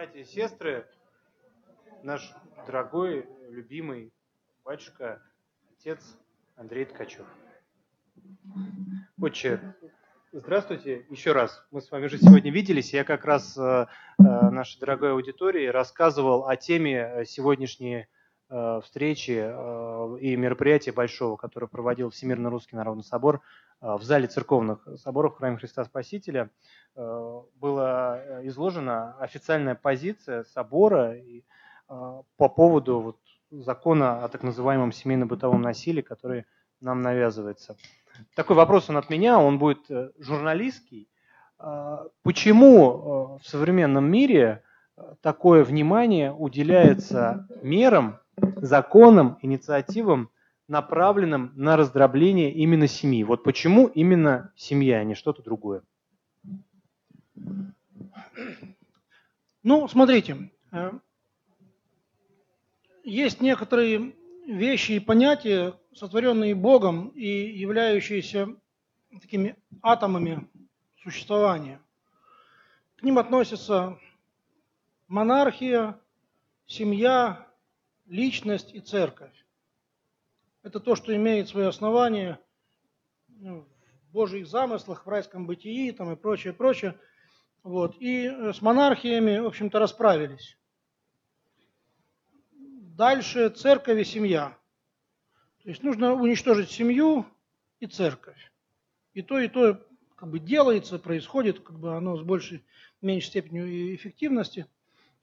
Братья и сестры, наш дорогой, любимый батюшка, отец Андрей Ткачев. Отче, здравствуйте еще раз. Мы с вами уже сегодня виделись. Я как раз э, э, нашей дорогой аудитории рассказывал о теме сегодняшней э, встречи и мероприятия большого, которое проводил Всемирно Русский Народный Собор в зале церковных соборов в храме Христа Спасителя. Э, была изложена официальная позиция собора э, по поводу вот, закона о так называемом семейно-бытовом насилии, который нам навязывается. Такой вопрос он от меня, он будет э, журналистский. Почему в современном мире такое внимание уделяется мерам, законам, инициативам, направленным на раздробление именно семьи? Вот почему именно семья, а не что-то другое? Ну, смотрите, э, есть некоторые вещи и понятия, сотворенные Богом и являющиеся такими атомами существования. К ним относятся монархия, семья, личность и церковь. Это то, что имеет свое основание ну, в Божьих замыслах, в райском бытии там, и прочее, прочее. Вот. И э, с монархиями, в общем-то, расправились. Дальше церковь и семья. То есть нужно уничтожить семью и церковь. И то, и то как бы делается, происходит, как бы оно с большей, меньшей степенью эффективности.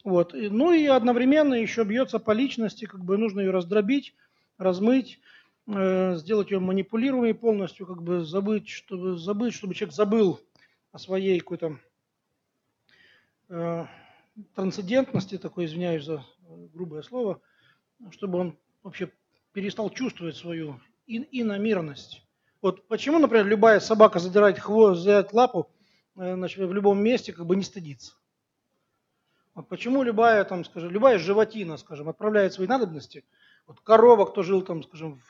Вот. Ну и одновременно еще бьется по личности, как бы нужно ее раздробить, размыть, э, сделать ее манипулируемой полностью, как бы забыть, чтобы, забыть, чтобы человек забыл о своей какой-то э, трансцендентности, такой, извиняюсь за грубое слово, чтобы он вообще перестал чувствовать свою ин иномирность. Вот почему, например, любая собака задирает хвост, задирает лапу э, значит, в любом месте, как бы не стыдится. Вот почему любая, там, скажем, любая животина, скажем, отправляет свои надобности, вот корова, кто жил там, скажем,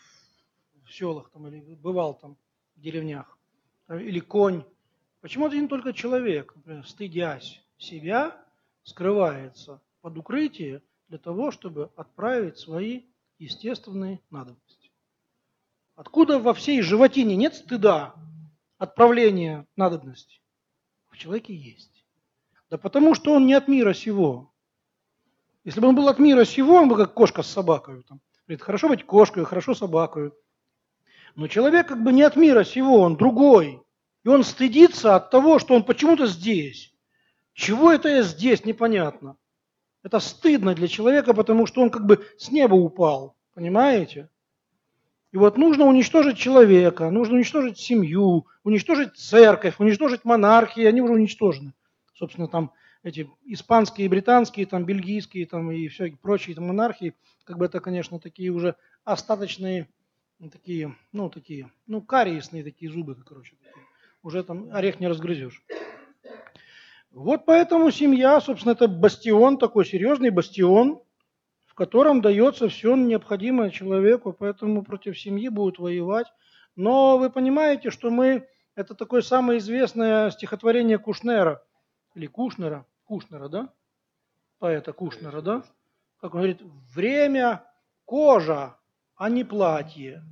в селах там, или бывал там в деревнях, или конь, почему один только человек, например, стыдясь себя, скрывается под укрытие для того, чтобы отправить свои естественные надобности. Откуда во всей животине нет стыда отправления надобностей? В человеке есть. Да потому что он не от мира сего. Если бы он был от мира сего, он бы как кошка с собакой. Там. Говорит, хорошо быть кошкой, хорошо собакой. Но человек как бы не от мира сего, он другой. И он стыдится от того, что он почему-то здесь. Чего это я здесь, непонятно. Это стыдно для человека, потому что он как бы с неба упал, понимаете? И вот нужно уничтожить человека, нужно уничтожить семью, уничтожить церковь, уничтожить монархии, они уже уничтожены. Собственно, там эти испанские, британские, там бельгийские, там и все прочие там, монархии, как бы это, конечно, такие уже остаточные, такие, ну, такие, ну, кариесные такие зубы, короче, такие. уже там орех не разгрызешь. Вот поэтому семья, собственно, это бастион, такой серьезный бастион, в котором дается все необходимое человеку, поэтому против семьи будут воевать. Но вы понимаете, что мы, это такое самое известное стихотворение Кушнера, или Кушнера, Кушнера, да? Поэта Кушнера, да? Как он говорит, время кожа, а не платье.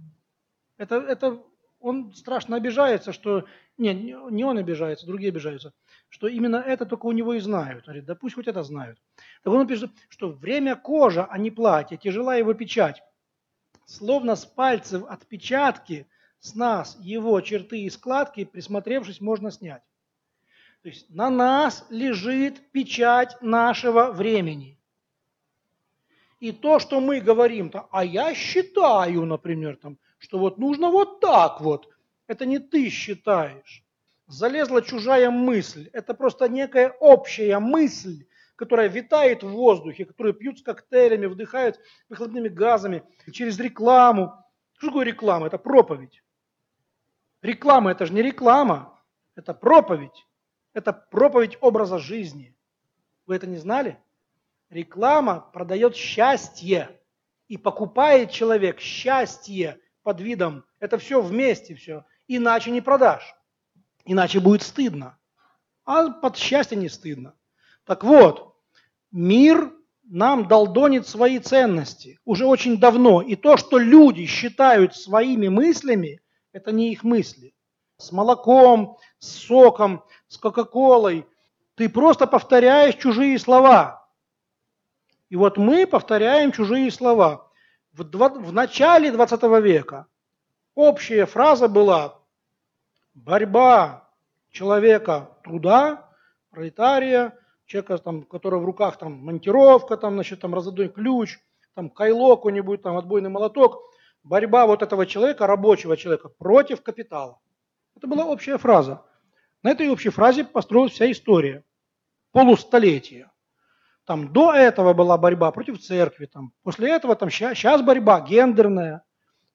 Это, это он страшно обижается, что... Нет, не он обижается, другие обижаются что именно это только у него и знают. Он говорит, да пусть хоть это знают. Так он пишет, что время кожа, а не платье, тяжела его печать. Словно с пальцев отпечатки с нас его черты и складки, присмотревшись, можно снять. То есть на нас лежит печать нашего времени. И то, что мы говорим, -то, а я считаю, например, там, что вот нужно вот так вот, это не ты считаешь залезла чужая мысль. Это просто некая общая мысль, которая витает в воздухе, которые пьют с коктейлями, вдыхают выхлопными газами через рекламу. Что такое реклама? Это проповедь. Реклама – это же не реклама, это проповедь. Это проповедь образа жизни. Вы это не знали? Реклама продает счастье. И покупает человек счастье под видом. Это все вместе все. Иначе не продашь. Иначе будет стыдно. А под счастье не стыдно. Так вот, мир нам долдонит свои ценности уже очень давно. И то, что люди считают своими мыслями, это не их мысли. С молоком, с соком, с кока-колой. Ты просто повторяешь чужие слова. И вот мы повторяем чужие слова. В, два, в начале 20 века общая фраза была борьба человека труда, пролетария, человека, там, у которого в руках там монтировка, там, значит, там разодой ключ, там кайло какой-нибудь, там отбойный молоток, борьба вот этого человека, рабочего человека, против капитала. Это была общая фраза. На этой общей фразе построилась вся история. Полустолетия. Там до этого была борьба против церкви, там, после этого там сейчас борьба гендерная,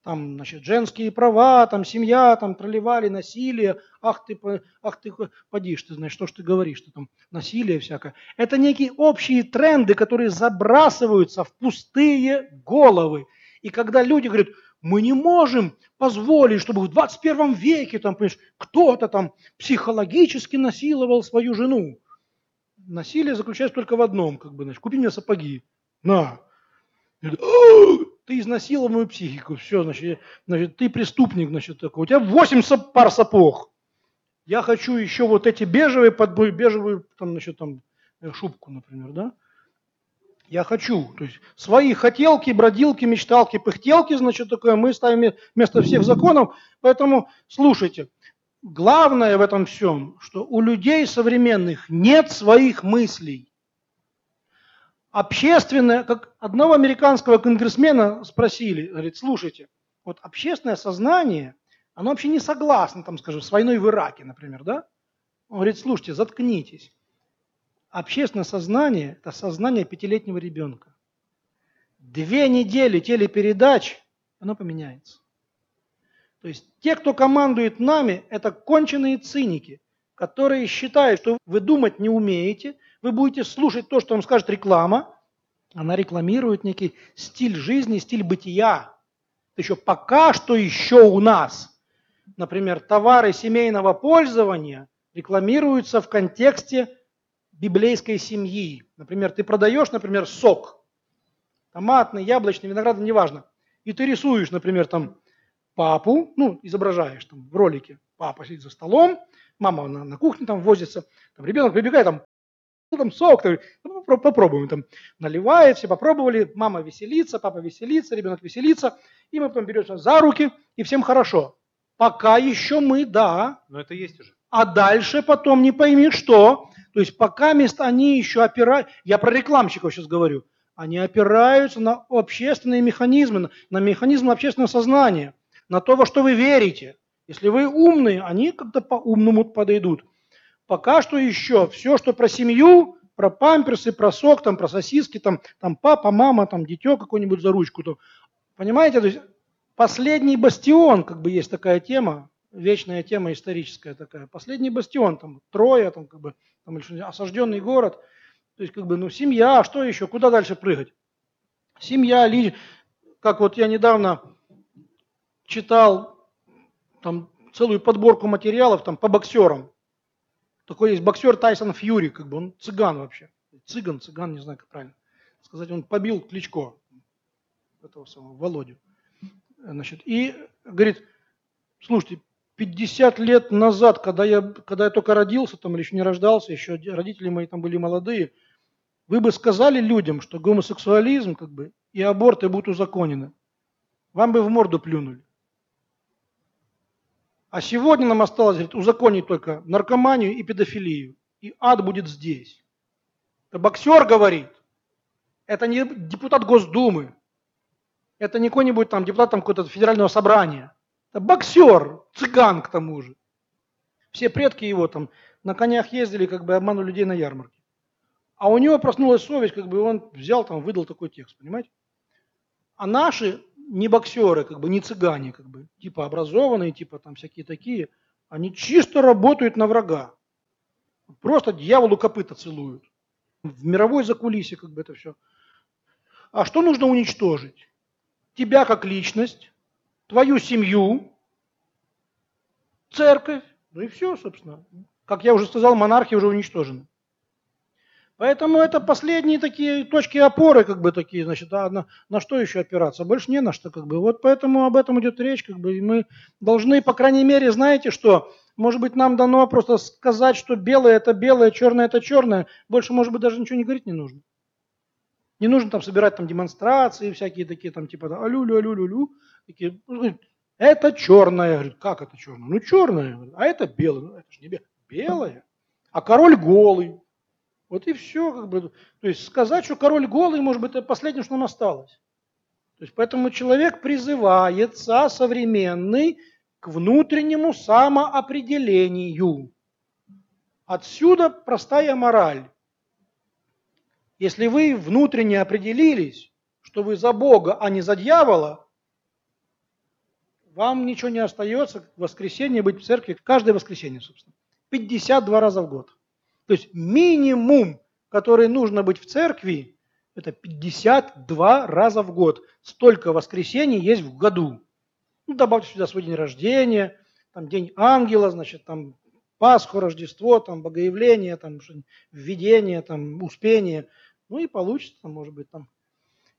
там, значит, женские права, там, семья, там, проливали насилие, ах ты, ах ты, подишь, ты знаешь, что ж ты говоришь, что там насилие всякое. Это некие общие тренды, которые забрасываются в пустые головы. И когда люди говорят, мы не можем позволить, чтобы в 21 веке там, кто-то там психологически насиловал свою жену. Насилие заключается только в одном, как бы, значит, купи мне сапоги. На. Ты изнасиловал мою психику, все, значит, значит, ты преступник, значит, такой. У тебя 8 пар сапог. Я хочу еще вот эти бежевые, под бежевую, там, значит, там, э, шубку, например, да? Я хочу. То есть свои хотелки, бродилки, мечталки, пыхтелки, значит, такое мы ставим вместо всех законов. Поэтому слушайте, главное в этом всем, что у людей современных нет своих мыслей. Общественное, как одного американского конгрессмена спросили, говорит, слушайте, вот общественное сознание, оно вообще не согласно, там, скажем, с войной в Ираке, например, да? Он говорит, слушайте, заткнитесь. Общественное сознание – это сознание пятилетнего ребенка. Две недели телепередач, оно поменяется. То есть те, кто командует нами, это конченые циники, которые считают, что вы думать не умеете, вы будете слушать то, что вам скажет реклама. Она рекламирует некий стиль жизни, стиль бытия. Это еще пока что еще у нас. Например, товары семейного пользования рекламируются в контексте библейской семьи. Например, ты продаешь, например, сок, томатный, яблочный, виноградный, неважно. И ты рисуешь, например, там папу, ну, изображаешь там в ролике, папа сидит за столом, мама на, на кухне там возится, там ребенок прибегает, там, ну, там сок, там, ну, попробуем, там, наливает, все попробовали, мама веселится, папа веселится, ребенок веселится, и мы потом берем за руки, и всем хорошо. Пока еще мы, да. Но это есть уже. А дальше потом не пойми что. То есть пока мест они еще опираются, я про рекламщиков сейчас говорю, они опираются на общественные механизмы, на, на механизмы общественного сознания, на то, во что вы верите. Если вы умные, они как-то по-умному подойдут. Пока что еще все, что про семью, про памперсы, про сок, там, про сосиски, там, там папа, мама, там дитё какой-нибудь за ручку. То, понимаете, то есть последний бастион, как бы есть такая тема, вечная тема историческая такая. Последний бастион, там, Троя, там, как бы, там, осажденный город. То есть, как бы, ну, семья, что еще, куда дальше прыгать? Семья, ли, как вот я недавно читал там целую подборку материалов там по боксерам. Такой есть боксер Тайсон Фьюри, как бы он цыган вообще. Цыган, цыган, не знаю, как правильно сказать. Он побил Кличко, этого самого Володю. Значит, и говорит, слушайте, 50 лет назад, когда я, когда я только родился, там, или еще не рождался, еще родители мои там были молодые, вы бы сказали людям, что гомосексуализм как бы, и аборты будут узаконены. Вам бы в морду плюнули. А сегодня нам осталось говорит, узаконить только наркоманию и педофилию. И ад будет здесь. Это боксер говорит. Это не депутат Госдумы. Это не какой-нибудь там депутат там какого-то федерального собрания. Боксер, цыган к тому же. Все предки его там на конях ездили, как бы обманули людей на ярмарке. А у него проснулась совесть, как бы он взял там, выдал такой текст, понимаете? А наши не боксеры, как бы не цыгане, как бы, типа образованные, типа там всякие такие, они чисто работают на врага. Просто дьяволу копыта целуют. В мировой закулисе как бы это все. А что нужно уничтожить? Тебя как личность, твою семью, церковь, ну и все, собственно. Как я уже сказал, монархия уже уничтожена. Поэтому это последние такие точки опоры, как бы такие, значит, а на, на что еще опираться? Больше не на что, как бы. Вот поэтому об этом идет речь, как бы, и мы должны, по крайней мере, знаете что, может быть, нам дано просто сказать, что белое это белое, черное это черное. Больше, может быть, даже ничего не говорить не нужно. Не нужно там собирать там демонстрации всякие такие, там типа алю-лю, алю-лю-лю. Такие, ну, это черное. Говорит, как это черное? Ну, черное. А это белое. Ну, это же не белое. Белое. А король голый. Вот и все. Как бы. То есть сказать, что король голый, может быть, это последнее, что нам осталось. То есть поэтому человек призывается современный к внутреннему самоопределению. Отсюда простая мораль. Если вы внутренне определились, что вы за Бога, а не за дьявола, вам ничего не остается в воскресенье быть в церкви, каждое воскресенье, собственно. 52 раза в год. То есть минимум, который нужно быть в церкви, это 52 раза в год. Столько воскресений есть в году. Ну, добавьте сюда свой день рождения, там день ангела, значит, там Пасху, Рождество, там Богоявление, там введение, там Успение. Ну и получится, может быть, там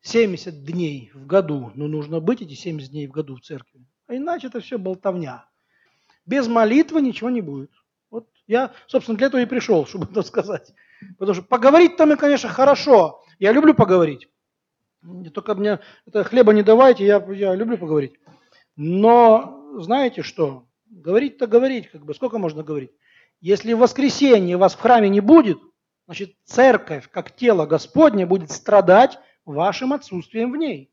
70 дней в году. Но нужно быть эти 70 дней в году в церкви. А иначе это все болтовня. Без молитвы ничего не будет. Вот я, собственно, для этого и пришел, чтобы это сказать. Потому что поговорить там, и, конечно, хорошо. Я люблю поговорить. Только мне это хлеба не давайте, я, я люблю поговорить. Но знаете что? Говорить-то говорить, как бы, сколько можно говорить? Если в воскресенье вас в храме не будет, значит, церковь, как тело Господне, будет страдать вашим отсутствием в ней.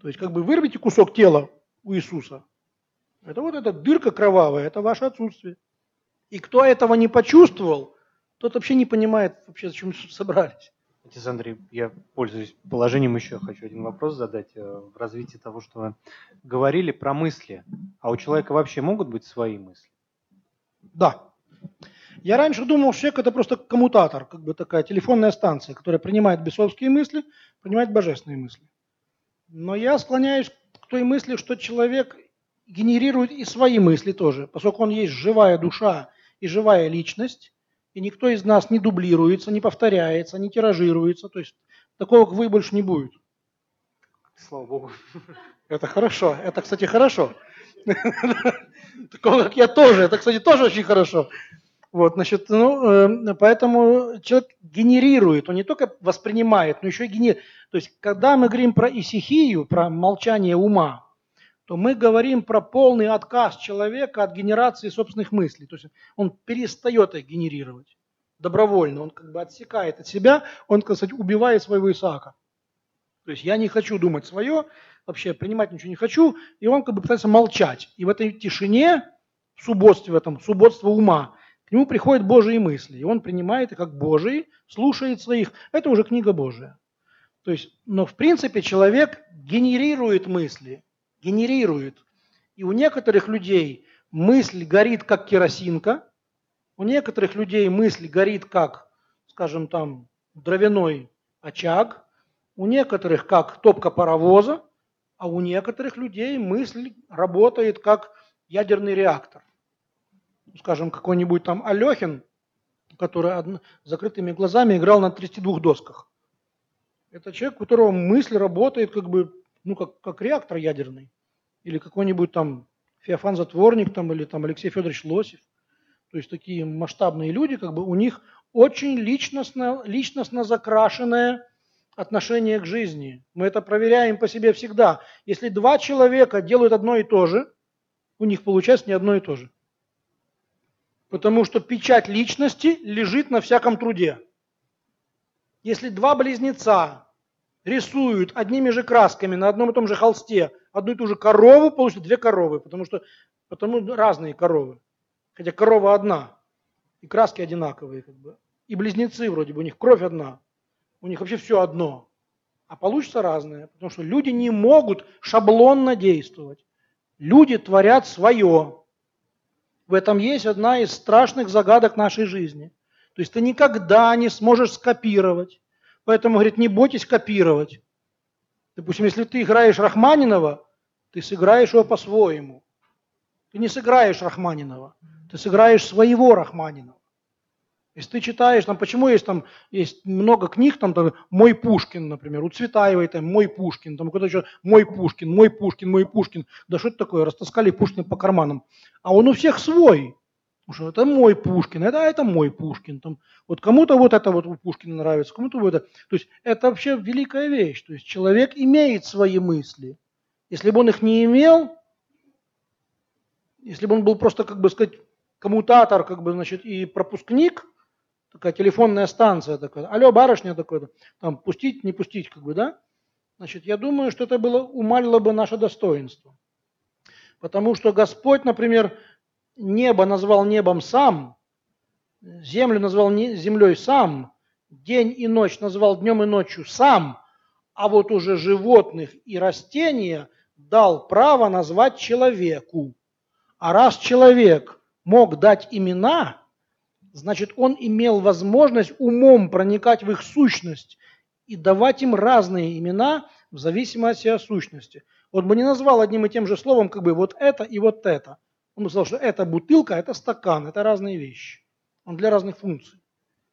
То есть, как бы вырвите кусок тела у Иисуса. Это вот эта дырка кровавая, это ваше отсутствие. И кто этого не почувствовал, тот вообще не понимает, вообще, зачем собрались. Отец Андрей, я пользуюсь положением еще хочу один вопрос задать э, в развитии того, что вы говорили про мысли. А у человека вообще могут быть свои мысли? Да. Я раньше думал, что человек это просто коммутатор, как бы такая телефонная станция, которая принимает бесовские мысли, принимает божественные мысли. Но я склоняюсь к той мысли, что человек генерирует и свои мысли тоже, поскольку он есть живая душа и живая личность, и никто из нас не дублируется, не повторяется, не тиражируется. То есть такого, как вы, больше не будет. Слава Богу. Это хорошо. Это, кстати, хорошо. Такого, как я тоже. Это, кстати, тоже очень хорошо. Вот, значит, ну, э, поэтому человек генерирует, он не только воспринимает, но еще и генерирует. То есть, когда мы говорим про исихию, про молчание ума, то мы говорим про полный отказ человека от генерации собственных мыслей. То есть он перестает их генерировать добровольно, он как бы отсекает от себя, он, сказать, убивает своего Исаака. То есть я не хочу думать свое, вообще принимать ничего не хочу, и он как бы пытается молчать. И в этой тишине, в субботстве, в этом субботство ума, к нему приходят Божьи мысли, и он принимает их как Божьи, слушает своих. Это уже книга Божия. То есть, но в принципе человек генерирует мысли, генерирует. И у некоторых людей мысль горит как керосинка, у некоторых людей мысль горит как, скажем там, дровяной очаг, у некоторых как топка паровоза, а у некоторых людей мысль работает как ядерный реактор. Скажем, какой-нибудь там Алехин, который закрытыми глазами играл на 32 досках. Это человек, у которого мысль работает как бы ну, как, как реактор ядерный, или какой-нибудь там Феофан Затворник, там, или там Алексей Федорович Лосев. То есть такие масштабные люди, как бы у них очень личностно, личностно закрашенное отношение к жизни. Мы это проверяем по себе всегда. Если два человека делают одно и то же, у них получается не одно и то же. Потому что печать личности лежит на всяком труде. Если два близнеца рисуют одними же красками на одном и том же холсте одну и ту же корову, получат две коровы, потому что потому разные коровы. Хотя корова одна, и краски одинаковые. Как бы. И близнецы вроде бы, у них кровь одна, у них вообще все одно. А получится разное, потому что люди не могут шаблонно действовать. Люди творят свое. В этом есть одна из страшных загадок нашей жизни. То есть ты никогда не сможешь скопировать Поэтому, говорит, не бойтесь копировать. Допустим, если ты играешь Рахманинова, ты сыграешь его по-своему. Ты не сыграешь Рахманинова, ты сыграешь своего Рахманинова. Если ты читаешь, там, почему есть там есть много книг, там, там «Мой Пушкин», например, у Цветаевой там «Мой Пушкин», там кто-то еще «Мой Пушкин», «Мой Пушкин», «Мой Пушкин». Да что это такое? Растаскали Пушкина по карманам. А он у всех свой. Потому что это мой Пушкин, это, это мой Пушкин. Там, вот кому-то вот это вот у Пушкина нравится, кому-то вот это. То есть это вообще великая вещь. То есть человек имеет свои мысли. Если бы он их не имел, если бы он был просто, как бы сказать, коммутатор, как бы, значит, и пропускник, такая телефонная станция такая, алло, барышня такой, там, пустить, не пустить, как бы, да? Значит, я думаю, что это было, умалило бы наше достоинство. Потому что Господь, например, небо назвал небом сам, землю назвал землей сам, день и ночь назвал днем и ночью сам, а вот уже животных и растения дал право назвать человеку. А раз человек мог дать имена, значит, он имел возможность умом проникать в их сущность и давать им разные имена в зависимости от сущности. Вот бы не назвал одним и тем же словом как бы вот это и вот это. Он бы сказал, что это бутылка, это стакан, это разные вещи. Он для разных функций.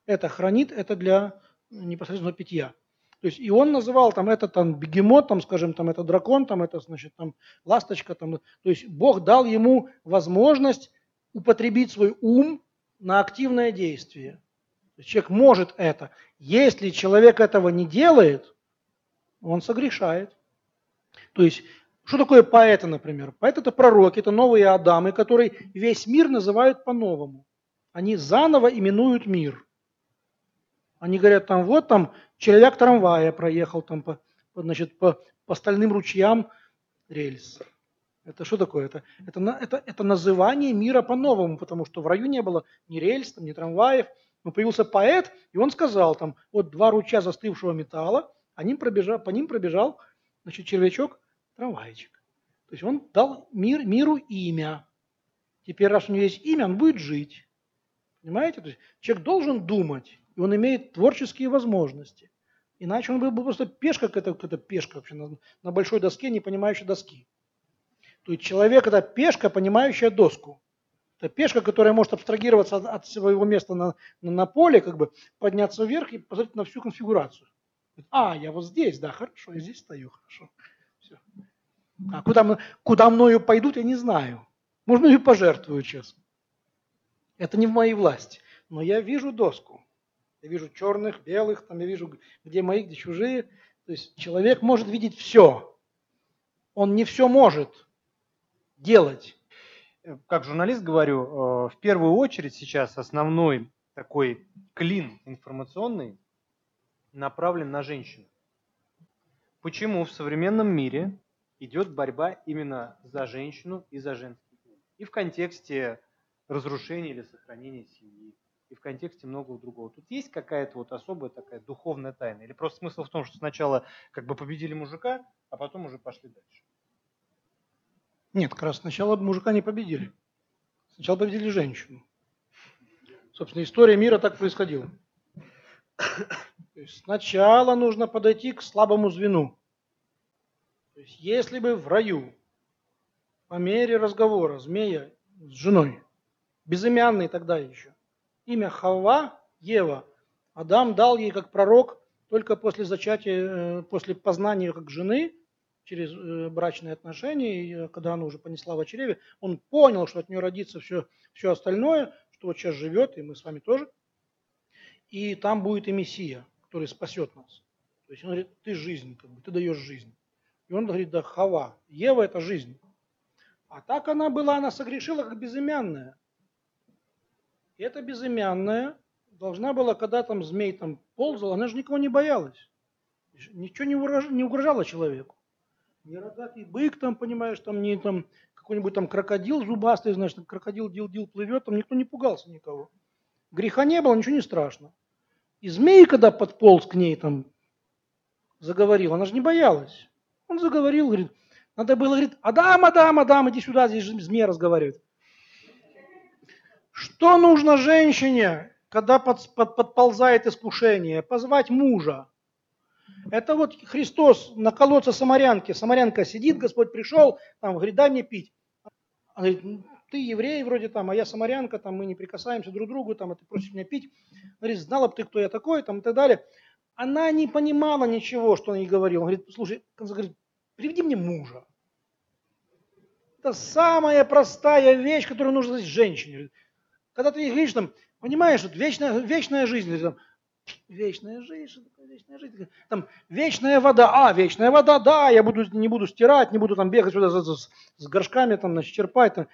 Это хранит, это для непосредственно питья. То есть и он называл там это там бегемот, там, скажем, там это дракон, там это значит там ласточка, там. То есть Бог дал ему возможность употребить свой ум на активное действие. Человек может это. Если человек этого не делает, он согрешает. То есть что такое поэты, например? Поэт это пророки, это новые Адамы, которые весь мир называют по-новому. Они заново именуют мир. Они говорят, там вот там человек трамвая проехал там по, значит, по, по стальным ручьям рельс. Это что такое? Это, это, это, это называние мира по-новому, потому что в раю не было ни рельс, там, ни трамваев. Но появился поэт, и он сказал, там, вот два ручья застывшего металла, а ним пробежал, по ним пробежал значит, червячок, трамвайчик. То есть он дал мир, миру имя. Теперь, раз у него есть имя, он будет жить. Понимаете? То есть человек должен думать и он имеет творческие возможности. Иначе он был бы просто пешка, какая-то пешка вообще на, на большой доске, не понимающая доски. То есть человек это пешка, понимающая доску. Это пешка, которая может абстрагироваться от, своего места на, на, на поле, как бы подняться вверх и посмотреть на всю конфигурацию. А, я вот здесь, да, хорошо, я здесь стою, хорошо. Все. А куда, куда мною пойдут, я не знаю. Можно и пожертвую сейчас. Это не в моей власти. Но я вижу доску. Я вижу черных, белых, там я вижу, где мои, где чужие. То есть человек может видеть все. Он не все может делать. Как журналист говорю, э, в первую очередь сейчас основной такой клин информационный направлен на женщину. Почему в современном мире идет борьба именно за женщину и за женский? И в контексте разрушения или сохранения семьи, и в контексте многого другого. Тут есть какая-то вот особая такая духовная тайна? Или просто смысл в том, что сначала как бы победили мужика, а потом уже пошли дальше? Нет, как раз сначала мужика не победили. Сначала победили женщину. Собственно, история мира так происходила. То есть сначала нужно подойти к слабому звену. То есть если бы в раю по мере разговора змея с женой, безымянный тогда еще, имя Хава, Ева. Адам дал ей как пророк только после зачатия, э, после познания как жены, через э, брачные отношения, и э, когда она уже понесла в чреве, он понял, что от нее родится все, все остальное, что вот сейчас живет, и мы с вами тоже. И там будет и Мессия, который спасет нас. То есть он говорит, ты жизнь, как бы, ты даешь жизнь. И он говорит, да, Хава, Ева это жизнь. А так она была, она согрешила как безымянная. И эта безымянная должна была, когда там змей там ползал, она же никого не боялась. Ничего не угрожало человеку. Ни рогатый бык там, понимаешь, там не там какой-нибудь там крокодил зубастый, значит, крокодил дил-дил плывет, там никто не пугался никого. Греха не было, ничего не страшно. И змей, когда подполз к ней там, заговорил, она же не боялась. Он заговорил, говорит, надо было, говорит, Адам, Адам, Адам, иди сюда, здесь же змея разговаривает. Что нужно женщине, когда под, под, подползает искушение? Позвать мужа. Это вот Христос на колодце Самарянки. Самарянка сидит, Господь пришел, там, говорит, дай мне пить. Она говорит, ты еврей вроде там, а я самарянка, там мы не прикасаемся друг к другу, там, а ты просишь меня пить. Говорит, знала бы ты, кто я такой, там и так далее. Она не понимала ничего, что он ей говорил. Он говорит, слушай, он говорит, приведи мне мужа. Это самая простая вещь, которую нужно знать женщине. Когда ты говоришь, там, понимаешь, вот вечная, вечная жизнь, там, вечная жизнь, что такое вечная жизнь? Там, вечная вода, а, вечная вода, да, я буду, не буду стирать, не буду там бегать сюда с, с горшками, там, значит, черпать. Там.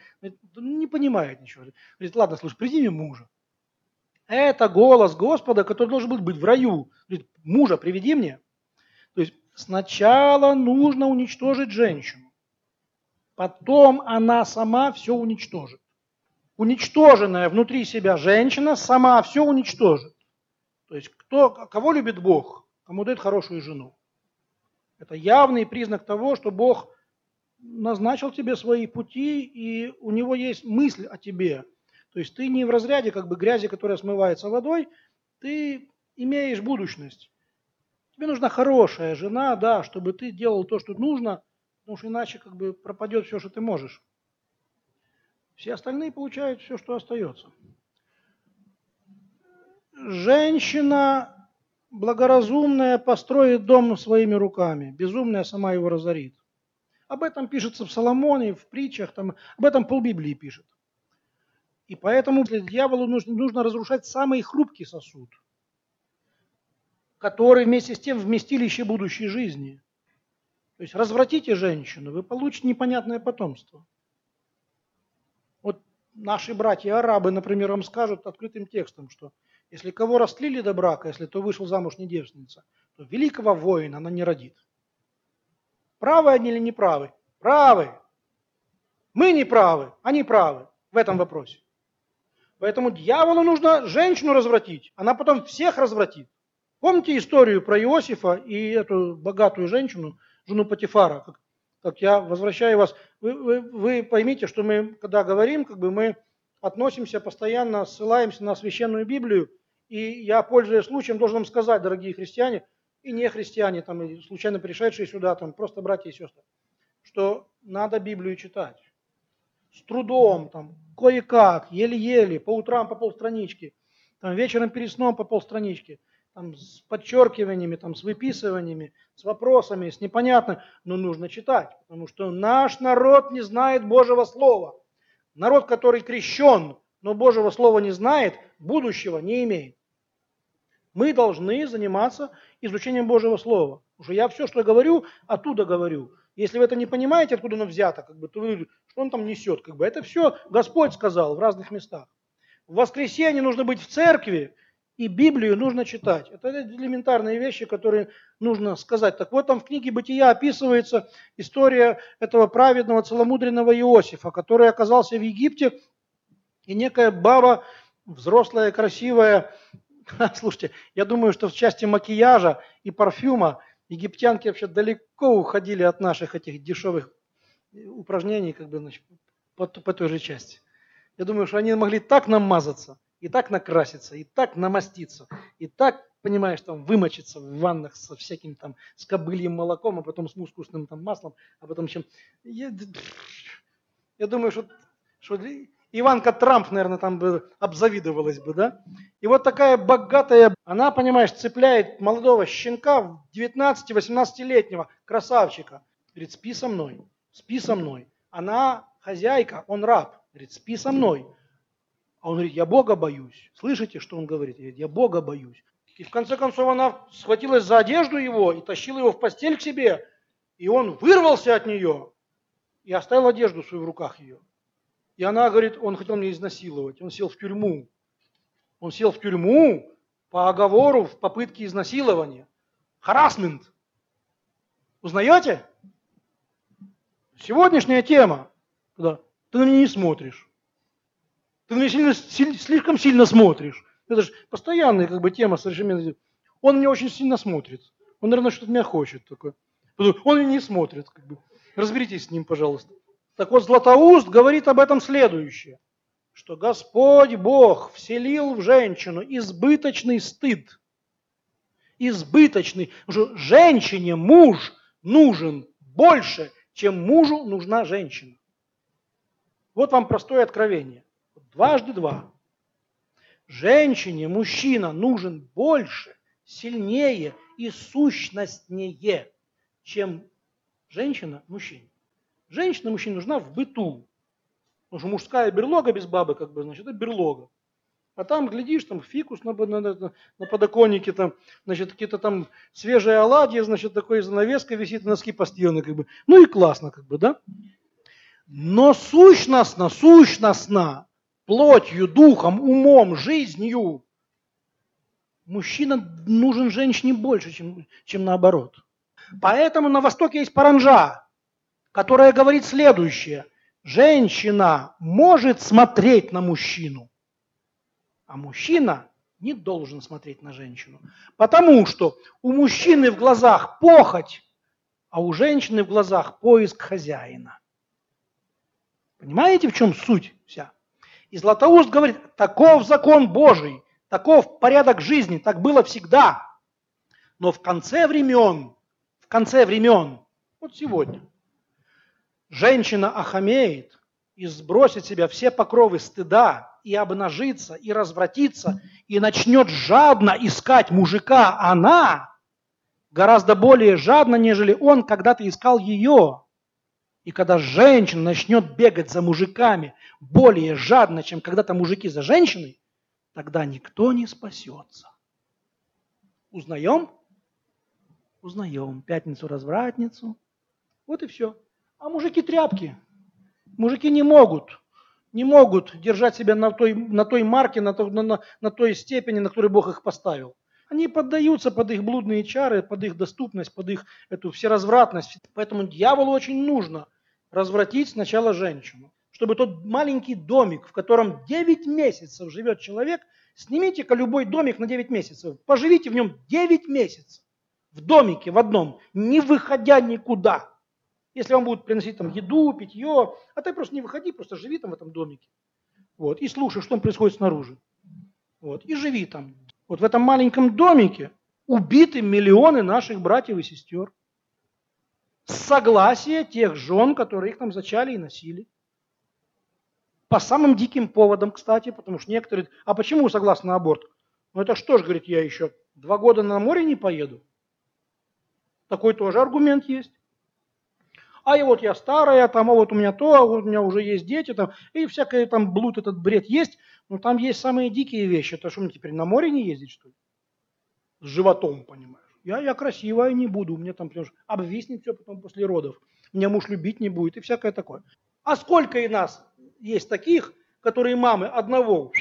Не понимает ничего. Говорит, ладно, слушай, приди мне мужа. Это голос Господа, который должен был быть в раю. Говорит, мужа приведи мне. То есть сначала нужно уничтожить женщину. Потом она сама все уничтожит. Уничтоженная внутри себя женщина сама все уничтожит. То есть кто, кого любит Бог, кому дает хорошую жену. Это явный признак того, что Бог назначил тебе свои пути, и у него есть мысль о тебе. То есть ты не в разряде как бы грязи, которая смывается водой, ты имеешь будущность. Тебе нужна хорошая жена, да, чтобы ты делал то, что нужно, потому что иначе как бы пропадет все, что ты можешь. Все остальные получают все, что остается. Женщина благоразумная построит дом своими руками, безумная сама его разорит. Об этом пишется в Соломоне, в притчах, там, об этом полбиблии пишет. И поэтому для дьяволу нужно, нужно разрушать самый хрупкий сосуд, который вместе с тем вместилище будущей жизни. То есть развратите женщину, вы получите непонятное потомство. Вот наши братья-арабы, например, вам скажут открытым текстом, что если кого растлили до брака, если то вышел замуж не девственница, то великого воина она не родит. Правы они или не правы? Правы. Мы не правы, они правы в этом вопросе. Поэтому дьяволу нужно женщину развратить, она потом всех развратит. Помните историю про Иосифа и эту богатую женщину, жену Патифара? Как, как я возвращаю вас, вы, вы, вы поймите, что мы, когда говорим, как бы мы относимся постоянно, ссылаемся на священную Библию, и я, пользуясь случаем, должен вам сказать, дорогие христиане и не христиане, там, и случайно пришедшие сюда, там, просто братья и сестры, что надо Библию читать. С трудом, там, кое-как, еле-еле, по утрам по полстранички, там, вечером перед сном по полстранички, там, с подчеркиваниями, там, с выписываниями, с вопросами, с непонятным, но нужно читать, потому что наш народ не знает Божьего Слова. Народ, который крещен, но Божьего Слова не знает, будущего не имеет мы должны заниматься изучением Божьего Слова. Потому что я все, что говорю, оттуда говорю. Если вы это не понимаете, откуда оно взято, как бы, то вы, что он там несет, как бы, это все Господь сказал в разных местах. В воскресенье нужно быть в церкви, и Библию нужно читать. Это элементарные вещи, которые нужно сказать. Так вот, там в книге «Бытия» описывается история этого праведного, целомудренного Иосифа, который оказался в Египте, и некая баба, взрослая, красивая, Слушайте, я думаю, что в части макияжа и парфюма египтянки вообще далеко уходили от наших этих дешевых э, упражнений, как бы, значит, по, по той же части. Я думаю, что они могли так намазаться, и так накраситься, и так намаститься, и так, понимаешь, там вымочиться в ваннах со всяким там, с кобыльем молоком, а потом с мускусным там маслом, а потом чем... Я, я думаю, что, что Иванка Трамп, наверное, там бы обзавидовалась бы, да? И вот такая богатая, она, понимаешь, цепляет молодого щенка, 19-18-летнего красавчика. Говорит, спи со мной, спи со мной. Она хозяйка, он раб. Говорит, спи со мной. А он говорит, я Бога боюсь. Слышите, что он говорит? Я Бога боюсь. И в конце концов она схватилась за одежду его и тащила его в постель к себе. И он вырвался от нее и оставил одежду свою в руках ее. И она говорит, он хотел меня изнасиловать, он сел в тюрьму. Он сел в тюрьму по оговору в попытке изнасилования. Харасмент. Узнаете? Сегодняшняя тема. Да. Ты на меня не смотришь. Ты на меня сильно, слишком сильно смотришь. Это же постоянная как бы тема совершенно. Он меня очень сильно смотрит. Он, наверное, что-то меня хочет такое. Он меня не смотрит. Как бы. Разберитесь с ним, пожалуйста. Так вот, Златоуст говорит об этом следующее, что Господь Бог вселил в женщину избыточный стыд. Избыточный. Что женщине муж нужен больше, чем мужу нужна женщина. Вот вам простое откровение. Дважды два. Женщине мужчина нужен больше, сильнее и сущностнее, чем женщина мужчине. Женщина мужчине нужна в быту. Потому что мужская берлога без бабы, как бы, значит, это берлога. А там, глядишь, там фикус на, на, на, на подоконнике, там, значит, какие-то там свежие оладьи, значит, такой занавеска висит, носки постелены, как бы. Ну и классно, как бы, да? Но сущностно, сущностно, плотью, духом, умом, жизнью, мужчина нужен женщине больше, чем, чем наоборот. Поэтому на Востоке есть паранжа, которая говорит следующее. Женщина может смотреть на мужчину, а мужчина не должен смотреть на женщину. Потому что у мужчины в глазах похоть, а у женщины в глазах поиск хозяина. Понимаете, в чем суть вся? И Златоуст говорит, таков закон Божий, таков порядок жизни, так было всегда. Но в конце времен, в конце времен, вот сегодня, женщина охамеет и сбросит себя все покровы стыда и обнажится, и развратится, и начнет жадно искать мужика, она гораздо более жадно, нежели он когда-то искал ее. И когда женщина начнет бегать за мужиками более жадно, чем когда-то мужики за женщиной, тогда никто не спасется. Узнаем? Узнаем. Пятницу-развратницу. Вот и все. А мужики тряпки. Мужики не могут не могут держать себя на той, на той марке, на, то, на, на той степени, на которой Бог их поставил. Они поддаются под их блудные чары, под их доступность, под их эту всеразвратность. Поэтому дьяволу очень нужно развратить сначала женщину. Чтобы тот маленький домик, в котором 9 месяцев живет человек, снимите-ка любой домик на 9 месяцев, поживите в нем 9 месяцев. В домике, в одном, не выходя никуда. Если вам будут приносить там еду, питье, а ты просто не выходи, просто живи там в этом домике. Вот, и слушай, что там происходит снаружи. Вот, и живи там. Вот в этом маленьком домике убиты миллионы наших братьев и сестер. С согласия тех жен, которые их там зачали и носили. По самым диким поводам, кстати, потому что некоторые... А почему согласны на аборт? Ну это что ж, говорит, я еще два года на море не поеду. Такой тоже аргумент есть а и вот я старая, там, а вот у меня то, а вот у меня уже есть дети, там, и всякое там блуд, этот бред есть, но там есть самые дикие вещи. Это что, мне теперь на море не ездить, что ли? С животом, понимаешь? Я, я красивая не буду, у меня там потому обвиснет все потом после родов. Меня муж любить не будет и всякое такое. А сколько и нас есть таких, которые мамы одного,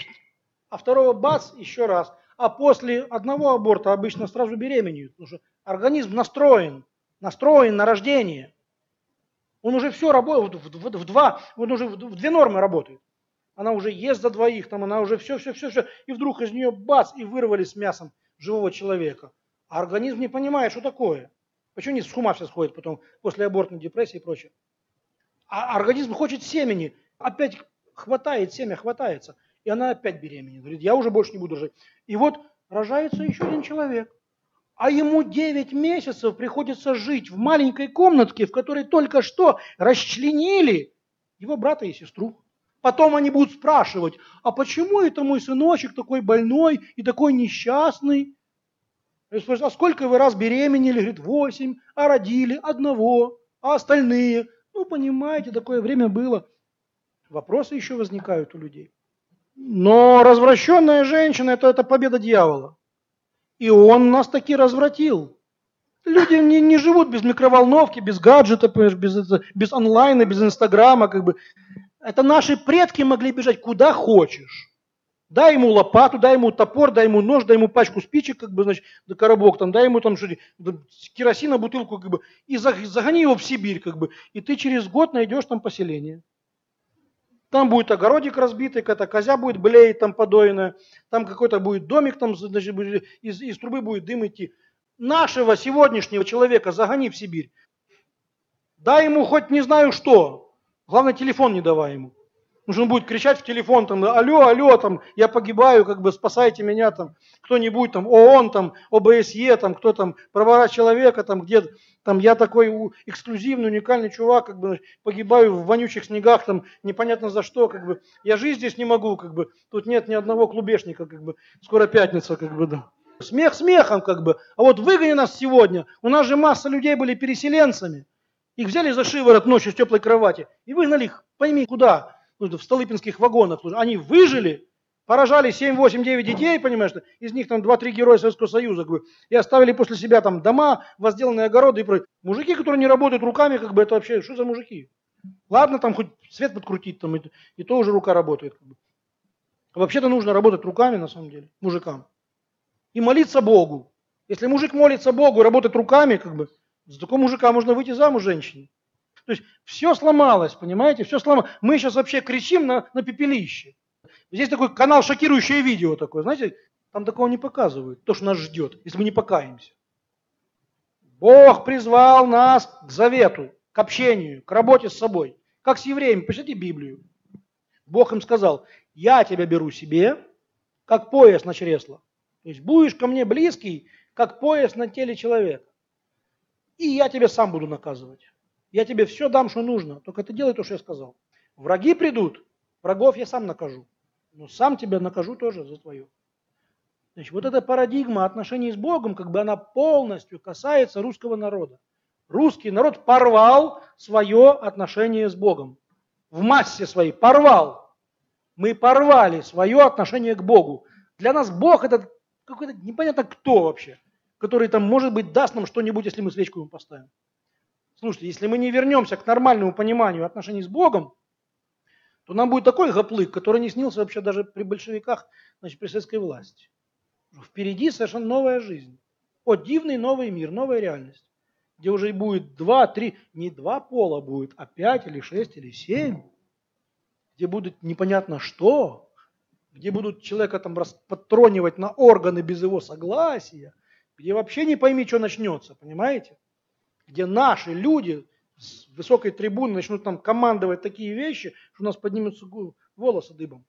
а второго бац, еще раз. А после одного аборта обычно сразу беременеют, потому что организм настроен, настроен на рождение. Он уже все работает, в, в, в два, он уже в, в две нормы работает. Она уже ест за двоих, там она уже все, все, все, все. И вдруг из нее бац, и вырвали с мясом живого человека. А организм не понимает, что такое. Почему не с ума все сходит потом после абортной депрессии и прочее. А организм хочет семени, опять хватает семя, хватается. И она опять беременна. Говорит, я уже больше не буду жить. И вот рожается еще один человек а ему 9 месяцев приходится жить в маленькой комнатке, в которой только что расчленили его брата и сестру. Потом они будут спрашивать, а почему это мой сыночек такой больной и такой несчастный? А сколько вы раз беременели? Говорит, восемь. А родили одного. А остальные? Ну, понимаете, такое время было. Вопросы еще возникают у людей. Но развращенная женщина это, – это победа дьявола. И он нас таки развратил. Люди не, не живут без микроволновки, без гаджета, без, без онлайна, без инстаграма. Как бы. Это наши предки могли бежать куда хочешь. Дай ему лопату, дай ему топор, дай ему нож, дай ему пачку спичек, как бы, значит, да коробок, там, дай ему там что керосина, бутылку, как бы, и загони его в Сибирь, как бы, и ты через год найдешь там поселение. Там будет огородик разбитый, какая-то козя будет блеять там подоенная, там какой-то будет домик, там значит, из, из трубы будет дым идти. Нашего сегодняшнего человека загони в Сибирь. Дай ему хоть не знаю что. Главное, телефон не давай ему. Он будет кричать в телефон, там, алло, алло, там, я погибаю, как бы спасайте меня, там, кто-нибудь, там, ООН, там, ОБСЕ, там, кто там, права человека, там, где, там, я такой эксклюзивный, уникальный чувак, как бы, погибаю в вонючих снегах, там, непонятно за что, как бы, я жить здесь не могу, как бы, тут нет ни одного клубешника, как бы, скоро пятница, как бы, да. Смех смехом, как бы, а вот выгони нас сегодня, у нас же масса людей были переселенцами, их взяли за шиворот ночью с теплой кровати и выгнали их, пойми, куда, ну, в столыпинских вагонах. Они выжили, поражали 7, 8, 9 детей, понимаешь, из них там 2-3 героя Советского Союза, как бы, и оставили после себя там дома, возделанные огороды и прочее. Мужики, которые не работают руками, как бы это вообще, что за мужики? Ладно, там хоть свет подкрутить, там, и, и то уже рука работает. Как бы. Вообще-то нужно работать руками, на самом деле, мужикам. И молиться Богу. Если мужик молится Богу и работает руками, как бы, за такого мужика можно выйти замуж женщине. То есть все сломалось, понимаете, все сломалось. Мы сейчас вообще кричим на, на пепелище. Здесь такой канал шокирующее видео такое, знаете, там такого не показывают, то, что нас ждет, если мы не покаемся. Бог призвал нас к завету, к общению, к работе с собой. Как с евреями, почитайте Библию. Бог им сказал, я тебя беру себе, как пояс на чресло. То есть будешь ко мне близкий, как пояс на теле человека и я тебе сам буду наказывать. Я тебе все дам, что нужно, только ты делай то, что я сказал. Враги придут, врагов я сам накажу, но сам тебя накажу тоже за твое. Значит, вот эта парадигма отношений с Богом, как бы она полностью касается русского народа. Русский народ порвал свое отношение с Богом. В массе своей порвал. Мы порвали свое отношение к Богу. Для нас Бог это какой-то непонятно кто вообще который там, может быть, даст нам что-нибудь, если мы свечку ему поставим. Слушайте, если мы не вернемся к нормальному пониманию отношений с Богом, то нам будет такой гоплык, который не снился вообще даже при большевиках, значит, при советской власти. Впереди совершенно новая жизнь. О, дивный новый мир, новая реальность, где уже будет два, три, не два пола будет, а пять или шесть или семь, где будет непонятно что, где будут человека там подтронивать на органы без его согласия, где вообще не пойми, что начнется, понимаете? Где наши люди с высокой трибуны начнут нам командовать такие вещи, что у нас поднимутся волосы дыбом.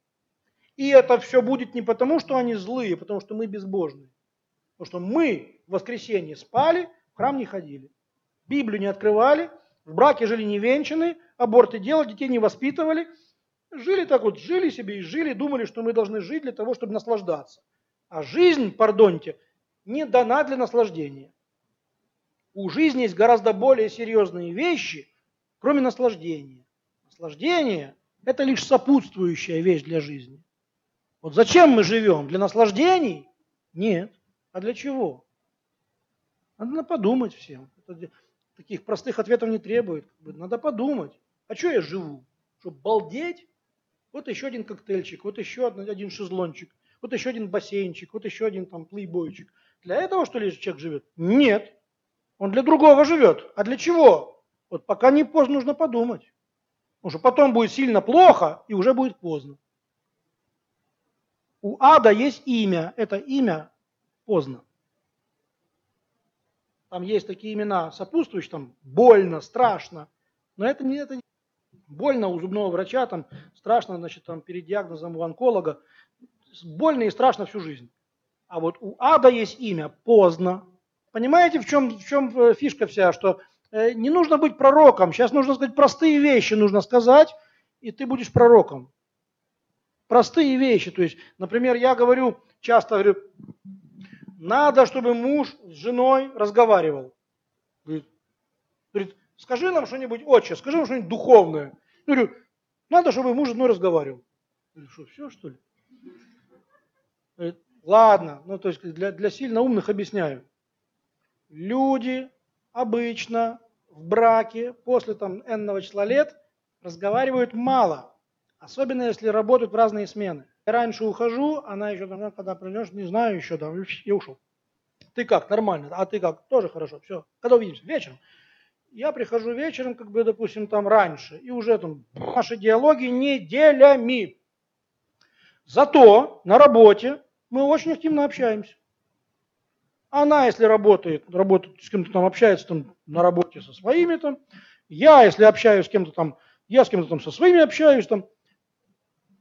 И это все будет не потому, что они злые, потому что мы безбожные. Потому что мы в воскресенье спали, в храм не ходили. Библию не открывали, в браке жили невенчаны, аборты делали, детей не воспитывали. Жили так вот, жили себе и жили, думали, что мы должны жить для того, чтобы наслаждаться. А жизнь, пардоньте, не дана для наслаждения. У жизни есть гораздо более серьезные вещи, кроме наслаждения. Наслаждение – это лишь сопутствующая вещь для жизни. Вот зачем мы живем? Для наслаждений? Нет. А для чего? Надо подумать всем. Это, таких простых ответов не требует. Надо подумать. А что я живу? Чтобы балдеть? Вот еще один коктейльчик, вот еще один шезлончик, вот еще один бассейнчик, вот еще один там плейбойчик. Для этого, что ли, человек живет? Нет. Он для другого живет. А для чего? Вот пока не поздно, нужно подумать. Потому что потом будет сильно плохо, и уже будет поздно. У ада есть имя. Это имя поздно. Там есть такие имена сопутствующие, там больно, страшно. Но это не, это не больно у зубного врача, там страшно, значит, там перед диагнозом у онколога. Больно и страшно всю жизнь. А вот у ада есть имя поздно. Понимаете, в чем, в чем э, фишка вся, что э, не нужно быть пророком. Сейчас нужно сказать простые вещи, нужно сказать, и ты будешь пророком. Простые вещи. То есть, например, я говорю, часто говорю, надо, чтобы муж с женой разговаривал. Говорит, скажи нам что-нибудь, отче, скажи нам что-нибудь духовное. Я говорю, надо, чтобы муж с женой разговаривал. Я что, все что ли? Говорит, Ладно, ну то есть для, для сильно умных объясняю. Люди обычно в браке после там энного числа лет разговаривают мало. Особенно если работают в разные смены. Я раньше ухожу, она еще там, когда придешь, не знаю еще, да, я ушел. Ты как, нормально, а ты как, тоже хорошо, все. Когда увидимся? Вечером. Я прихожу вечером, как бы, допустим, там раньше, и уже там наши диалоги неделями. Зато на работе мы очень активно общаемся. Она, если работает, работает с кем-то там, общается там на работе со своими там, я, если общаюсь с кем-то там, я с кем-то там со своими общаюсь там,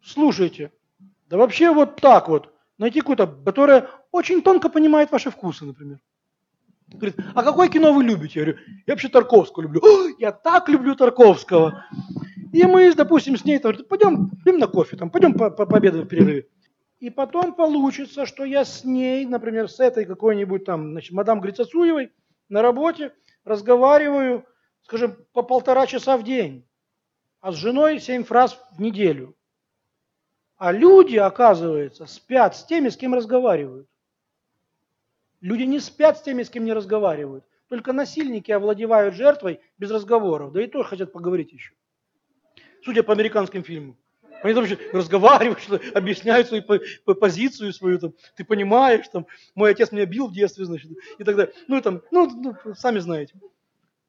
слушайте, да вообще вот так вот, найти какую-то, которая очень тонко понимает ваши вкусы, например. Говорит, а какое кино вы любите? Я говорю, я вообще Тарковского люблю. «О, я так люблю Тарковского. И мы, допустим, с ней там, пойдем, пойдем на кофе, там, пойдем по, по пообедаем в перерыве. И потом получится, что я с ней, например, с этой какой-нибудь там, значит, мадам Грицацуевой на работе разговариваю, скажем, по полтора часа в день, а с женой семь фраз в неделю. А люди, оказывается, спят с теми, с кем разговаривают. Люди не спят с теми, с кем не разговаривают. Только насильники овладевают жертвой без разговоров. Да и то хотят поговорить еще. Судя по американским фильмам. Они там разговаривают, что объясняют свою позицию свою, там, ты понимаешь, там, мой отец меня бил в детстве, значит, и так далее. Ну, там, ну, ну, сами знаете.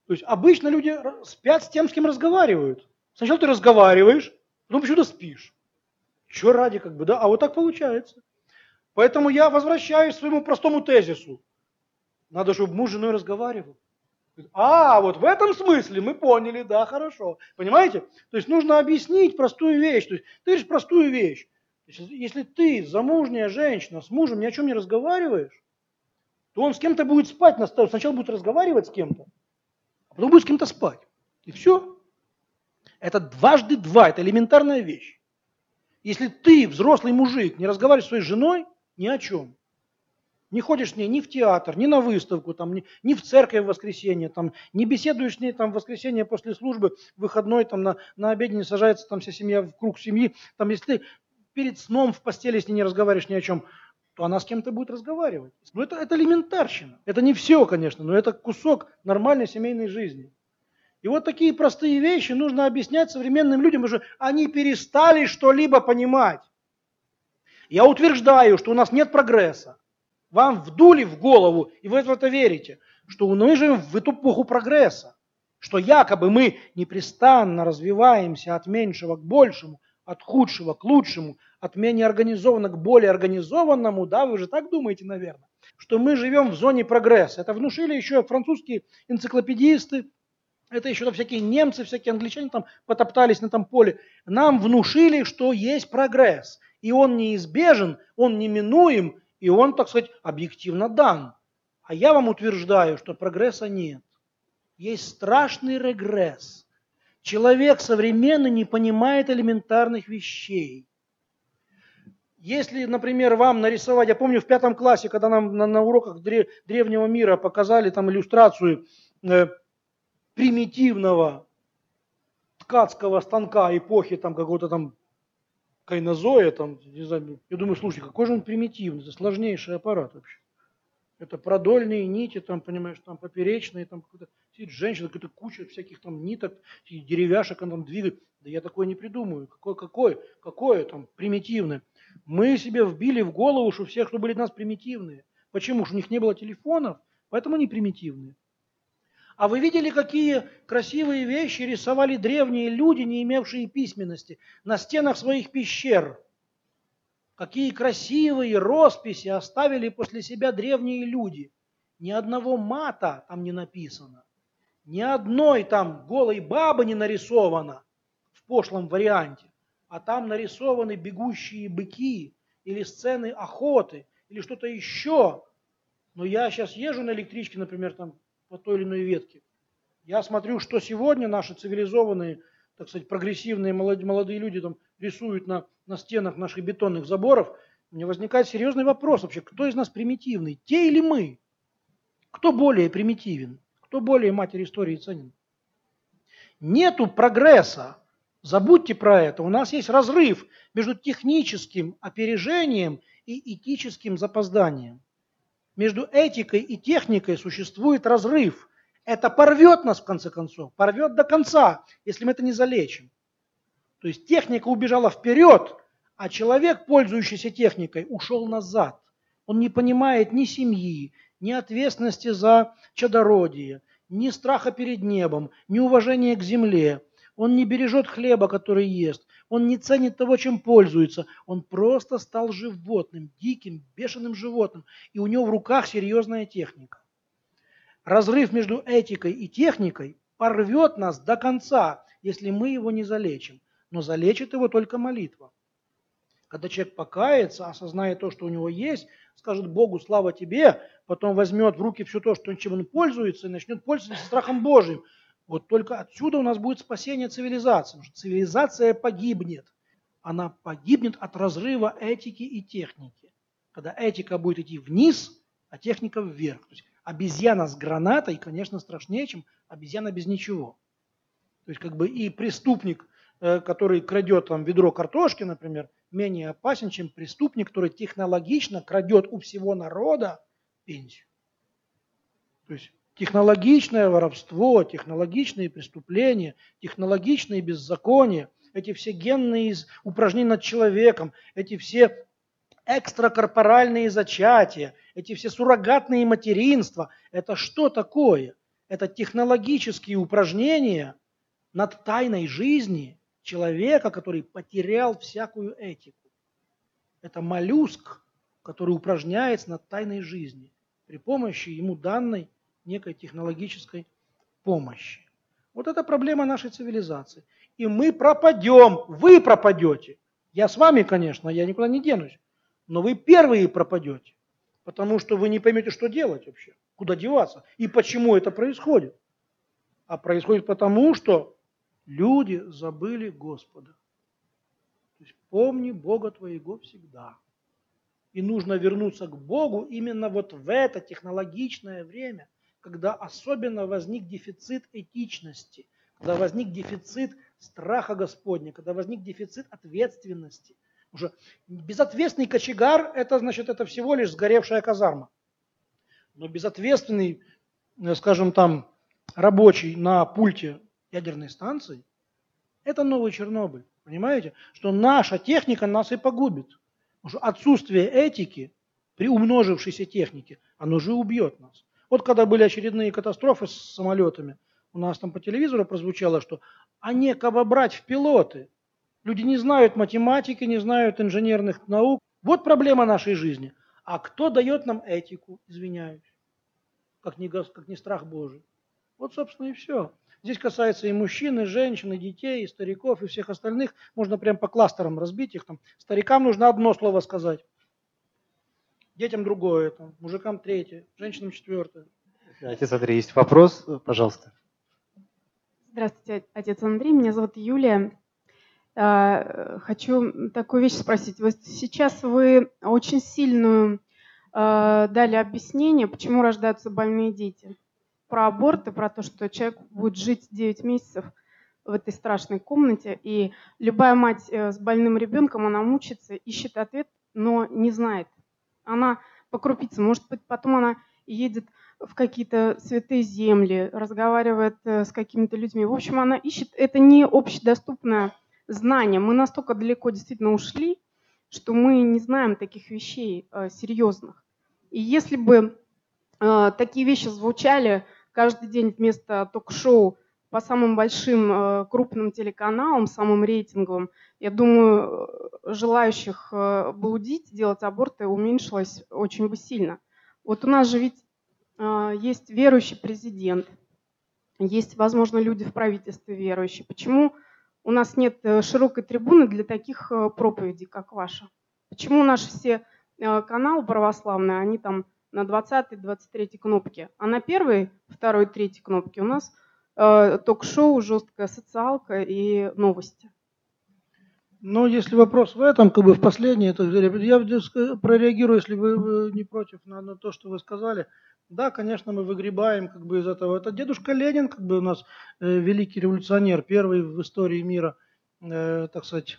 То есть обычно люди спят с тем, с кем разговаривают. Сначала ты разговариваешь, потом почему-то спишь. Че ради, как бы, да? А вот так получается. Поэтому я возвращаюсь к своему простому тезису. Надо, чтобы муж с женой разговаривал. А, вот в этом смысле мы поняли, да, хорошо. Понимаете? То есть нужно объяснить простую вещь. То есть ты говоришь простую вещь. Если ты замужняя женщина с мужем ни о чем не разговариваешь, то он с кем-то будет спать. Сначала будет разговаривать с кем-то, а потом будет с кем-то спать. И все. Это дважды два, это элементарная вещь. Если ты, взрослый мужик, не разговариваешь с своей женой, ни о чем. Не ходишь ней ни в театр, ни на выставку, там, ни, ни в церковь в воскресенье, там, не беседуешь с ней там, в воскресенье после службы, выходной там, на, на обеде не сажается там, вся семья в круг семьи. Там, если ты перед сном в постели с ней не разговариваешь ни о чем, то она с кем-то будет разговаривать. Ну, это, это элементарщина. Это не все, конечно, но это кусок нормальной семейной жизни. И вот такие простые вещи нужно объяснять современным людям, потому что они перестали что-либо понимать. Я утверждаю, что у нас нет прогресса. Вам вдули в голову, и вы в это верите, что мы живем в эту эпоху прогресса, что якобы мы непрестанно развиваемся от меньшего к большему, от худшего к лучшему, от менее организованного к более организованному, да, вы же так думаете, наверное, что мы живем в зоне прогресса. Это внушили еще французские энциклопедисты, это еще всякие немцы, всякие англичане там потоптались на этом поле. Нам внушили, что есть прогресс и он неизбежен, он неминуем, и он, так сказать, объективно дан. А я вам утверждаю, что прогресса нет. Есть страшный регресс. Человек современный не понимает элементарных вещей. Если, например, вам нарисовать, я помню в пятом классе, когда нам на, на уроках древнего мира показали там иллюстрацию э, примитивного ткацкого станка эпохи там какого-то там кайнозоя, там, не знаю, я думаю, слушай, какой же он примитивный, это сложнейший аппарат вообще. Это продольные нити, там, понимаешь, там поперечные, там сидит женщина, какая-то куча всяких там ниток, деревяшек, он там двигает. Да я такое не придумаю. Какое, какое, какое там примитивное. Мы себе вбили в голову, что все, кто были у нас примитивные. Почему? Что у них не было телефонов, поэтому они примитивные. А вы видели, какие красивые вещи рисовали древние люди, не имевшие письменности, на стенах своих пещер? Какие красивые росписи оставили после себя древние люди. Ни одного мата там не написано. Ни одной там голой бабы не нарисовано в пошлом варианте. А там нарисованы бегущие быки или сцены охоты или что-то еще. Но я сейчас езжу на электричке, например, там по той или иной ветке. Я смотрю, что сегодня наши цивилизованные, так сказать, прогрессивные молодые люди там рисуют на, на стенах наших бетонных заборов. Меня возникает серьезный вопрос вообще, кто из нас примитивный, те или мы? Кто более примитивен? Кто более матерь истории ценен? Нету прогресса. Забудьте про это. У нас есть разрыв между техническим опережением и этическим запозданием. Между этикой и техникой существует разрыв. Это порвет нас в конце концов, порвет до конца, если мы это не залечим. То есть техника убежала вперед, а человек, пользующийся техникой, ушел назад. Он не понимает ни семьи, ни ответственности за чадородие, ни страха перед небом, ни уважения к земле. Он не бережет хлеба, который ест. Он не ценит того, чем пользуется. Он просто стал животным, диким, бешеным животным. И у него в руках серьезная техника. Разрыв между этикой и техникой порвет нас до конца, если мы его не залечим. Но залечит его только молитва. Когда человек покается, осознает то, что у него есть, скажет Богу, слава тебе, потом возьмет в руки все то, чем он пользуется, и начнет пользоваться страхом Божьим. Вот только отсюда у нас будет спасение цивилизации. Потому что цивилизация погибнет. Она погибнет от разрыва этики и техники. Когда этика будет идти вниз, а техника вверх. То есть обезьяна с гранатой, конечно, страшнее, чем обезьяна без ничего. То есть как бы и преступник, э, который крадет там ведро картошки, например, менее опасен, чем преступник, который технологично крадет у всего народа пенсию. То есть технологичное воровство, технологичные преступления, технологичные беззакония, эти все генные упражнения над человеком, эти все экстракорпоральные зачатия, эти все суррогатные материнства, это что такое? Это технологические упражнения над тайной жизни человека, который потерял всякую этику. Это моллюск, который упражняется над тайной жизни при помощи ему данной некой технологической помощи. Вот это проблема нашей цивилизации. И мы пропадем, вы пропадете. Я с вами, конечно, я никуда не денусь. Но вы первые пропадете, потому что вы не поймете, что делать вообще, куда деваться и почему это происходит. А происходит потому, что люди забыли Господа. То есть помни Бога твоего всегда. И нужно вернуться к Богу именно вот в это технологичное время, когда особенно возник дефицит этичности, когда возник дефицит страха Господня, когда возник дефицит ответственности, уже безответственный кочегар – это значит, это всего лишь сгоревшая казарма. Но безответственный, э, скажем там, рабочий на пульте ядерной станции – это новый Чернобыль. Понимаете? Что наша техника нас и погубит. Что отсутствие этики при умножившейся технике, оно же убьет нас. Вот когда были очередные катастрофы с самолетами, у нас там по телевизору прозвучало, что а некого брать в пилоты. Люди не знают математики, не знают инженерных наук. Вот проблема нашей жизни. А кто дает нам этику, извиняюсь, как не, как не страх Божий? Вот, собственно, и все. Здесь касается и мужчин, и женщин, и детей, и стариков, и всех остальных. Можно прям по кластерам разбить их. Там. Старикам нужно одно слово сказать. Детям другое, там, мужикам третье, женщинам четвертое. Отец Андрей, есть вопрос? Пожалуйста. Здравствуйте, отец Андрей. Меня зовут Юлия. А, хочу такую вещь спросить. Вот сейчас вы очень сильную дали объяснение, почему рождаются больные дети. Про аборты, про то, что человек будет жить 9 месяцев в этой страшной комнате, и любая мать э, с больным ребенком, она мучится, ищет ответ, но не знает. Она по крупицам, может быть, потом она едет в какие-то святые земли, разговаривает э, с какими-то людьми. В общем, она ищет, это не общедоступная знания. Мы настолько далеко действительно ушли, что мы не знаем таких вещей э, серьезных. И если бы э, такие вещи звучали каждый день вместо ток-шоу по самым большим э, крупным телеканалам, самым рейтинговым, я думаю, э, желающих э, блудить, делать аборты уменьшилось очень бы сильно. Вот у нас же ведь есть верующий президент, есть, возможно, люди в правительстве верующие. Почему у нас нет широкой трибуны для таких проповедей, как ваша. Почему наши все каналы православные, они там на 20-23 кнопке, а на первой, второй, третьей кнопке у нас ток-шоу, жесткая социалка и новости. Ну, если вопрос в этом, как бы в последней, это я прореагирую, если вы не против, на, на то, что вы сказали. Да, конечно, мы выгребаем как бы из этого. Это дедушка Ленин, как бы у нас э, великий революционер, первый в истории мира, э, так сказать,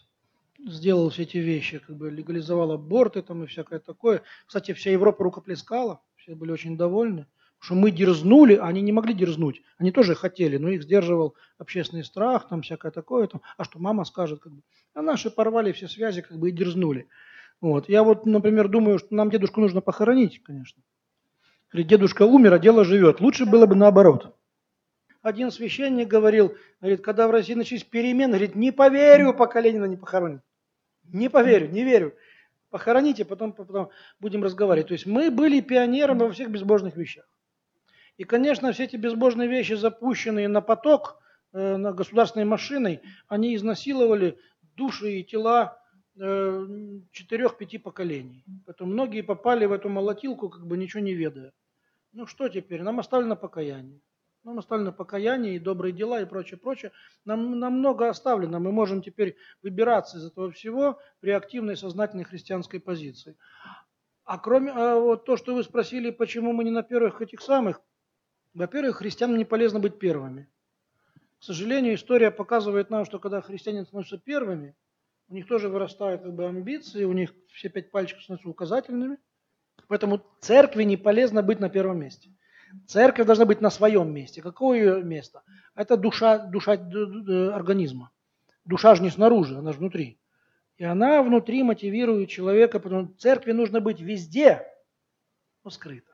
сделал все эти вещи, как бы легализовал аборты там и всякое такое. Кстати, вся Европа рукоплескала, все были очень довольны, что мы дерзнули, а они не могли дерзнуть. Они тоже хотели, но их сдерживал общественный страх, там всякое такое. Там, а что мама скажет, как бы. А наши порвали все связи, как бы и дерзнули. Вот. Я вот, например, думаю, что нам дедушку нужно похоронить, конечно. Говорит, дедушка умер, а дело живет. Лучше было бы наоборот. Один священник говорил, говорит, когда в России начались перемены, говорит, не поверю, пока Ленина не похоронят. Не поверю, не верю. Похороните, потом, потом будем разговаривать. То есть мы были пионерами во всех безбожных вещах. И, конечно, все эти безбожные вещи, запущенные на поток, э, на государственной машиной, они изнасиловали души и тела э, четырех-пяти поколений. Поэтому многие попали в эту молотилку, как бы ничего не ведая. Ну что теперь? Нам оставлено покаяние. Нам оставлено покаяние и добрые дела и прочее, прочее. Нам, нам много оставлено. Мы можем теперь выбираться из этого всего при активной сознательной христианской позиции. А кроме а вот то, что вы спросили, почему мы не на первых этих самых, во-первых, христианам не полезно быть первыми. К сожалению, история показывает нам, что когда христиане становятся первыми, у них тоже вырастают как бы амбиции, у них все пять пальчиков становятся указательными. Поэтому церкви не полезно быть на первом месте. Церковь должна быть на своем месте. Какое ее место? Это душа, душа организма. Душа же не снаружи, она же внутри. И она внутри мотивирует человека, потому что церкви нужно быть везде, но скрыто.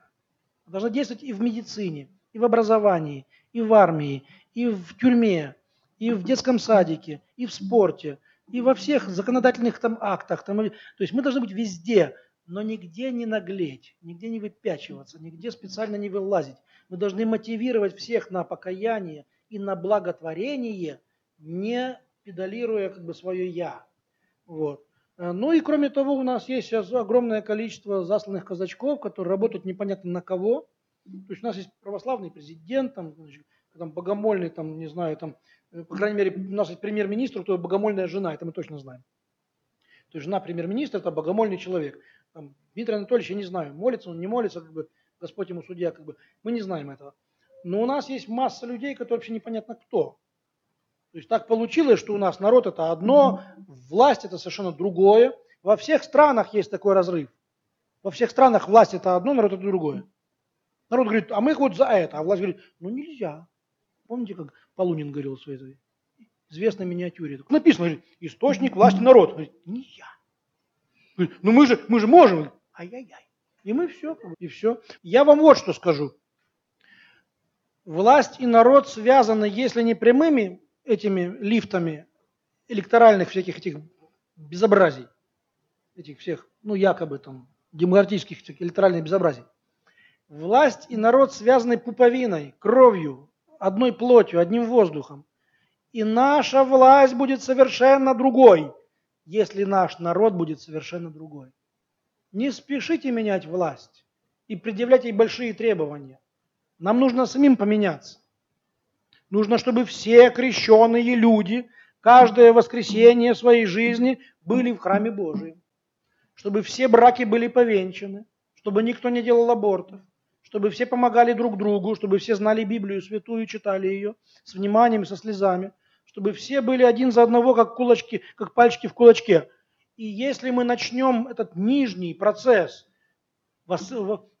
Она должна действовать и в медицине, и в образовании, и в армии, и в тюрьме, и в детском садике, и в спорте, и во всех законодательных там актах. Там, то есть мы должны быть везде, но нигде не наглеть, нигде не выпячиваться, нигде специально не вылазить. Мы должны мотивировать всех на покаяние и на благотворение, не педалируя как бы свое «я». Вот. Э, ну и кроме того, у нас есть сейчас огромное количество засланных казачков, которые работают непонятно на кого. То есть у нас есть православный президент, там, значит, там богомольный, там, не знаю, там, э, по крайней мере, у нас есть премьер-министр, то богомольная жена, это мы точно знаем. То есть жена премьер-министра – это богомольный человек. Там, Дмитрий Анатольевич, я не знаю, молится он, не молится, как бы, Господь ему судья, как бы, мы не знаем этого. Но у нас есть масса людей, которые вообще непонятно кто. То есть так получилось, что у нас народ это одно, власть это совершенно другое. Во всех странах есть такой разрыв. Во всех странах власть это одно, народ это другое. Народ говорит, а мы вот за это, а власть говорит, ну нельзя. Помните, как Полунин говорил в своей известной миниатюре? Написано, говорит, источник власти народ. Говорит, не я. Ну мы же, мы же можем. Ай-яй-яй. И мы все, и все. Я вам вот что скажу. Власть и народ связаны, если не прямыми этими лифтами электоральных всяких этих безобразий, этих всех, ну, якобы там, демократических электоральных безобразий. Власть и народ связаны пуповиной, кровью, одной плотью, одним воздухом. И наша власть будет совершенно другой, если наш народ будет совершенно другой. Не спешите менять власть и предъявлять ей большие требования. Нам нужно самим поменяться. Нужно, чтобы все крещенные люди каждое воскресенье своей жизни были в храме Божьем. Чтобы все браки были повенчаны, чтобы никто не делал абортов, чтобы все помогали друг другу, чтобы все знали Библию святую, читали ее с вниманием, со слезами, чтобы все были один за одного, как кулачки, как пальчики в кулачке. И если мы начнем этот нижний процесс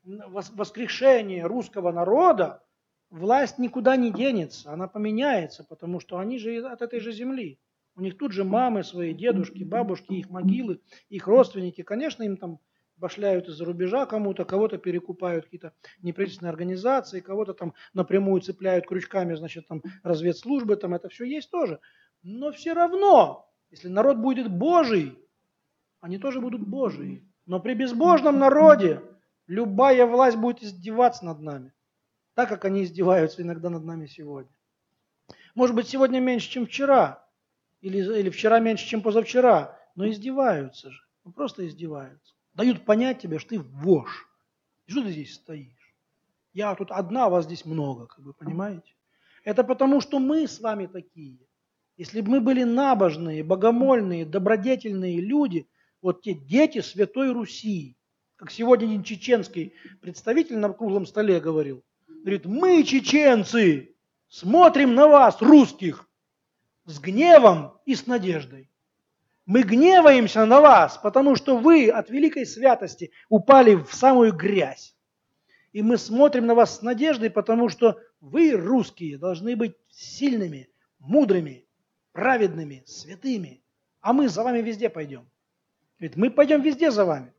воскрешения русского народа, власть никуда не денется, она поменяется, потому что они же от этой же земли. У них тут же мамы свои, дедушки, бабушки, их могилы, их родственники. Конечно, им там башляют из-за рубежа кому-то, кого-то перекупают какие-то неправительственные организации, кого-то там напрямую цепляют крючками, значит, там разведслужбы, там это все есть тоже. Но все равно, если народ будет Божий, они тоже будут Божии. Но при безбожном народе любая власть будет издеваться над нами так как они издеваются иногда над нами сегодня. Может быть, сегодня меньше, чем вчера, или, или вчера меньше, чем позавчера, но издеваются же, просто издеваются. Дают понять тебе, что ты вошь. Что ты здесь стоишь? Я тут одна, вас здесь много, как вы понимаете? Это потому, что мы с вами такие. Если бы мы были набожные, богомольные, добродетельные люди, вот те дети Святой Руси, как сегодня один чеченский представитель на круглом столе говорил, Говорит, мы, чеченцы, смотрим на вас, русских, с гневом и с надеждой. Мы гневаемся на вас, потому что вы от великой святости упали в самую грязь. И мы смотрим на вас с надеждой, потому что вы, русские, должны быть сильными, мудрыми, праведными, святыми. А мы за вами везде пойдем. Ведь мы пойдем везде за вами.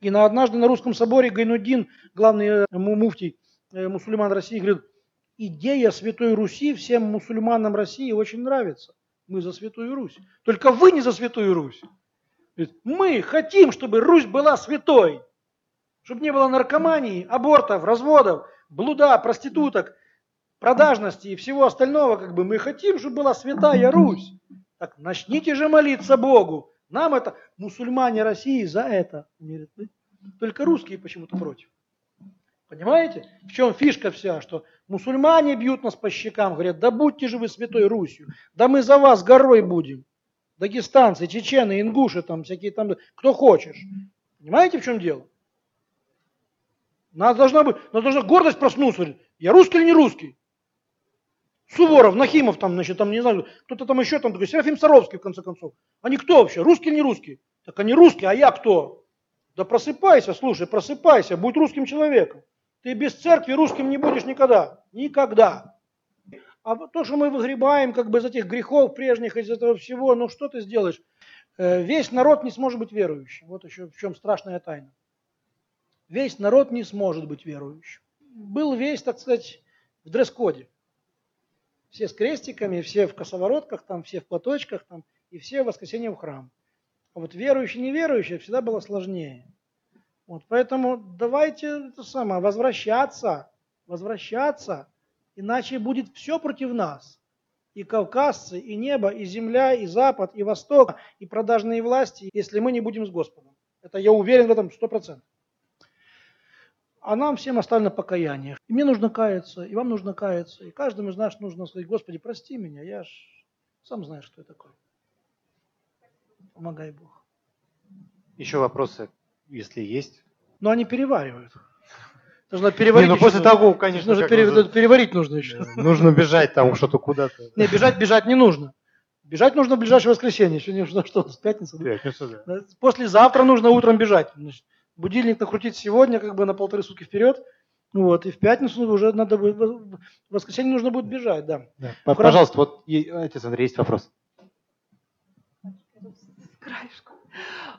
И на однажды на русском соборе Гайнудин, главный э, муфтий, Э, мусульман России говорит, идея Святой Руси всем мусульманам России очень нравится. Мы за Святую Русь. Только вы не за Святую Русь. Мы хотим, чтобы Русь была святой. Чтобы не было наркомании, абортов, разводов, блуда, проституток, продажности и всего остального. Как бы мы хотим, чтобы была святая Русь. Так начните же молиться Богу. Нам это, мусульмане России, за это. Только русские почему-то против. Понимаете? В чем фишка вся, что мусульмане бьют нас по щекам, говорят, да будьте же вы святой Русью, да мы за вас горой будем. Дагестанцы, чечены, ингуши, там всякие там, кто хочешь. Понимаете, в чем дело? Нас должна быть, нас должна гордость проснуться. Я русский или не русский? Суворов, Нахимов, там, значит, там, не знаю, кто-то там еще там такой, Серафим Саровский, в конце концов. Они кто вообще, русские или не русские? Так они русские, а я кто? Да просыпайся, слушай, просыпайся, будь русским человеком. Ты без церкви русским не будешь никогда. Никогда. А то, что мы выгребаем как бы из этих грехов прежних, из этого всего, ну что ты сделаешь? Э, весь народ не сможет быть верующим. Вот еще в чем страшная тайна. Весь народ не сможет быть верующим. Был весь, так сказать, в дресс-коде. Все с крестиками, все в косоворотках, там, все в платочках, там, и все в воскресенье в храм. А вот верующий, неверующий всегда было сложнее. Вот, поэтому давайте это самое, возвращаться, возвращаться, иначе будет все против нас. И кавказцы, и небо, и земля, и запад, и восток, и продажные власти, если мы не будем с Господом. Это я уверен в этом сто процентов. А нам всем оставлено покаяние. И мне нужно каяться, и вам нужно каяться, и каждому из нас нужно сказать, Господи, прости меня, я ж сам знаю, что я такое. Помогай Бог. Еще вопросы если есть. Но они переваривают. Нужно переварить. Не, ну после того, конечно. Нужно пере... нужно... переварить нужно еще. Нужно бежать там что-то куда-то. Не, бежать, бежать не нужно. Бежать нужно в ближайшее воскресенье. Сегодня что, что с пятницы? Пятница, да. Послезавтра нужно утром бежать. Значит, будильник накрутить сегодня, как бы на полторы сутки вперед. Вот, и в пятницу уже надо будет, в воскресенье нужно будет бежать, да. да. Пожалуйста, вот, отец Андрей, есть вопрос. Краешку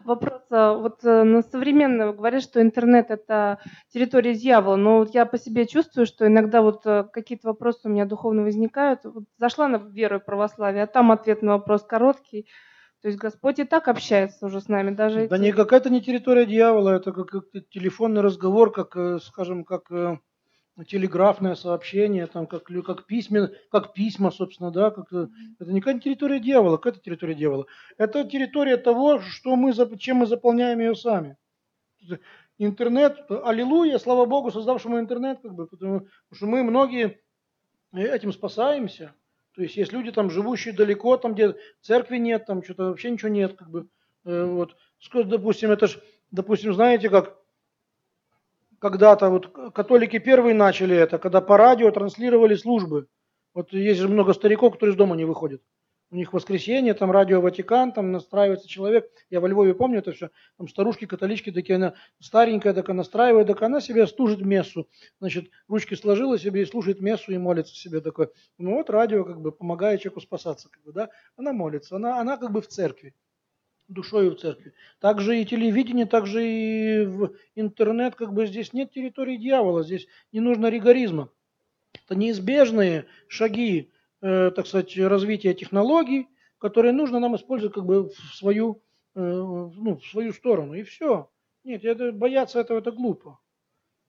вопрос. А, вот э, на современное говорят, что интернет это территория дьявола, но вот я по себе чувствую, что иногда вот э, какие-то вопросы у меня духовно возникают. Вот зашла на веру и православие, а там ответ на вопрос короткий. То есть Господь и так общается уже с нами, даже. Да эти... не какая-то не территория дьявола, это как, как телефонный разговор, как, э, скажем, как телеграфное сообщение, там, как, как, письма, как письма, собственно, да, как, это не какая территория дьявола, какая территория дьявола. Это территория того, что мы, чем мы заполняем ее сами. Интернет, аллилуйя, слава Богу, создавшему интернет, как бы, потому что мы многие этим спасаемся. То есть есть люди там, живущие далеко, там, где церкви нет, там что-то вообще ничего нет, как бы, э, вот, допустим, это ж, допустим, знаете, как когда-то вот католики первые начали это, когда по радио транслировали службы. Вот есть же много стариков, которые из дома не выходят. У них воскресенье, там радио Ватикан, там настраивается человек. Я во Львове помню это все. Там старушки, католички такие, она старенькая, такая настраивает, так она себе служит мессу. Значит, ручки сложила себе и слушает мессу и молится себе такой. Ну вот радио как бы помогает человеку спасаться, как бы, да. Она молится, она, она как бы в церкви душой в церкви. Также и телевидение, также и в интернет, как бы здесь нет территории дьявола, здесь не нужно ригоризма. Это неизбежные шаги, э, так сказать, развития технологий, которые нужно нам использовать как бы в свою, э, ну, в свою сторону. И все. Нет, это, бояться этого это глупо.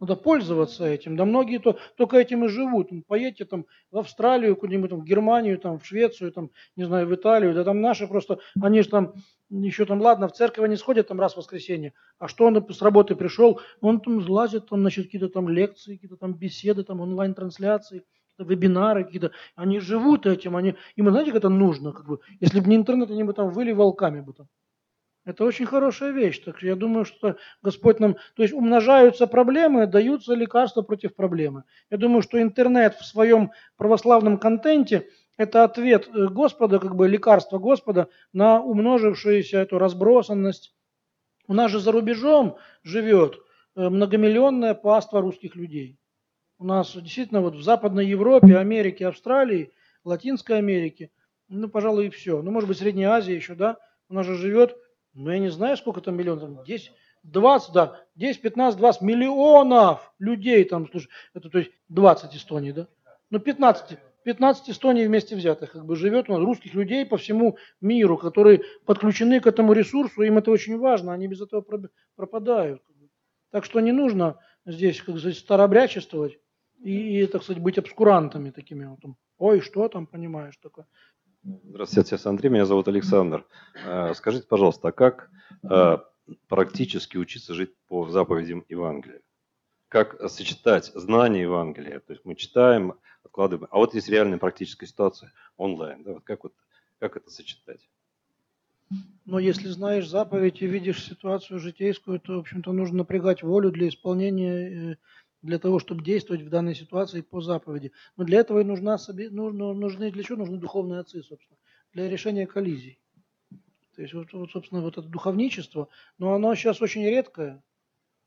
Надо пользоваться этим. Да многие то, только этим и живут. Поедьте там в Австралию, куда-нибудь там, в Германию, там, в Швецию, там, не знаю, в Италию. Да там наши просто, они же там еще там, ладно, в церковь они сходят там раз в воскресенье, а что он с работы пришел, он там лазит, там, значит, какие-то там лекции, какие-то там беседы, там онлайн-трансляции, вебинары какие-то, они живут этим, они, им, знаете, как это нужно, как бы, если бы не интернет, они бы там выли волками бы там. Это очень хорошая вещь. Так я думаю, что Господь нам... То есть умножаются проблемы, даются лекарства против проблемы. Я думаю, что интернет в своем православном контенте – это ответ э, Господа, как бы лекарство Господа на умножившуюся эту разбросанность. У нас же за рубежом живет э, многомиллионная паства русских людей. У нас действительно вот в Западной Европе, Америке, Австралии, Латинской Америке, ну, пожалуй, и все. Ну, может быть, Средней Азии еще, да, у нас же живет ну, я не знаю, сколько там миллионов, 10, 20, да, 10, 15, 20 миллионов людей там, слушай, это то есть 20 Эстонии, да? Ну, 15, 15 Эстонии вместе взятых, как бы живет у нас русских людей по всему миру, которые подключены к этому ресурсу, им это очень важно, они без этого пропадают. Так что не нужно здесь, как сказать, старобрячествовать и, и так сказать, быть обскурантами такими. Вот, там, Ой, что там, понимаешь, такое. Здравствуйте, отец Андрей, меня зовут Александр. Э, Скажите, пожалуйста, а как э, практически учиться жить по заповедям Евангелия? Как сочетать знания Евангелия? То есть мы читаем, откладываем, а вот есть реальная практическая ситуация онлайн. Да? Вот как, вот, как это сочетать? Но если знаешь заповедь и видишь ситуацию житейскую, то, в общем-то, нужно напрягать волю для исполнения, э, для того, чтобы действовать в данной ситуации по заповеди. Но для этого и нужна, себе- нужно, нужны, для чего нужны духовные отцы, собственно? Для решения коллизий. То есть, вот, вот, собственно, вот это духовничество, но оно сейчас очень редкое,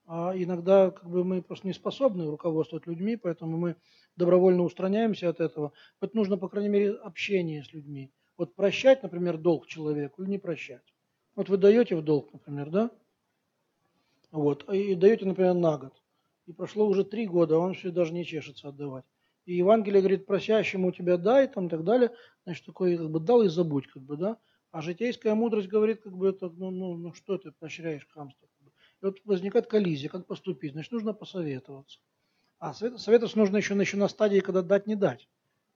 а иногда как бы мы просто не способны руководствовать людьми, поэтому мы добровольно устраняемся от этого. Вот нужно, по крайней мере, общение с людьми. Вот прощать, например, долг человеку или не прощать. Вот вы даете в долг, например, да? Вот, и даете, например, на год. И прошло уже три года, а он все даже не чешется отдавать. И Евангелие говорит, просящему тебя дай, там, и так далее. Значит, такой, как бы, дал и забудь, как бы, да? А житейская мудрость говорит, как бы, это, ну, ну, ну что ты поощряешь хамство? Как бы. И вот возникает коллизия, как поступить? Значит, нужно посоветоваться. А совет- советоваться нужно еще, еще на стадии, когда дать, не дать.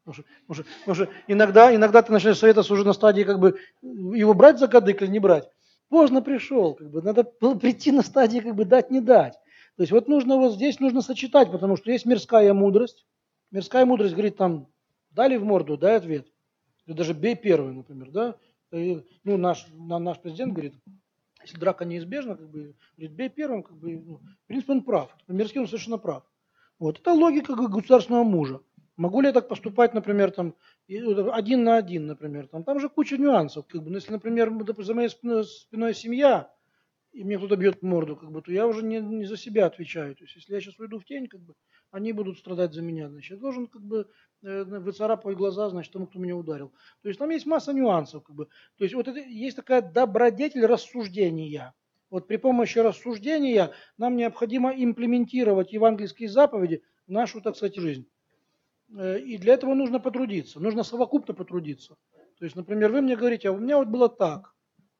Потому что, потому что- потому что иногда, иногда ты начинаешь советоваться уже на стадии, как бы, его брать за кадык или не брать. Поздно пришел, как бы, надо было прийти на стадии, как бы, дать, не дать. То есть вот нужно вот здесь нужно сочетать, потому что есть мирская мудрость. Мирская мудрость говорит там, дали в морду, дай ответ. Или даже бей первый, например, да. И, ну, наш, на- наш президент говорит, если драка неизбежна, как бы, говорит, бей первым, как бы, ну, в принципе, он прав. Мирский он совершенно прав. Вот. Это логика государственного мужа. Могу ли я так поступать, например, там, вот, один на один, например, там, там же куча нюансов. Как бы. Ну, если, например, за моей спиной семья, и мне кто-то бьет морду, как бы, то я уже не, не за себя отвечаю. То есть, если я сейчас уйду в тень, как бы, они будут страдать за меня. Значит, я должен как бы э, выцарапывать глаза, значит, тому, кто меня ударил. То есть там есть масса нюансов. Как бы. То есть вот это, есть такая добродетель рассуждения. Вот при помощи рассуждения нам необходимо имплементировать евангельские заповеди в нашу, так сказать, жизнь. Э, И для этого нужно потрудиться, нужно совокупно потрудиться. То есть, например, вы мне говорите, а у меня вот было так,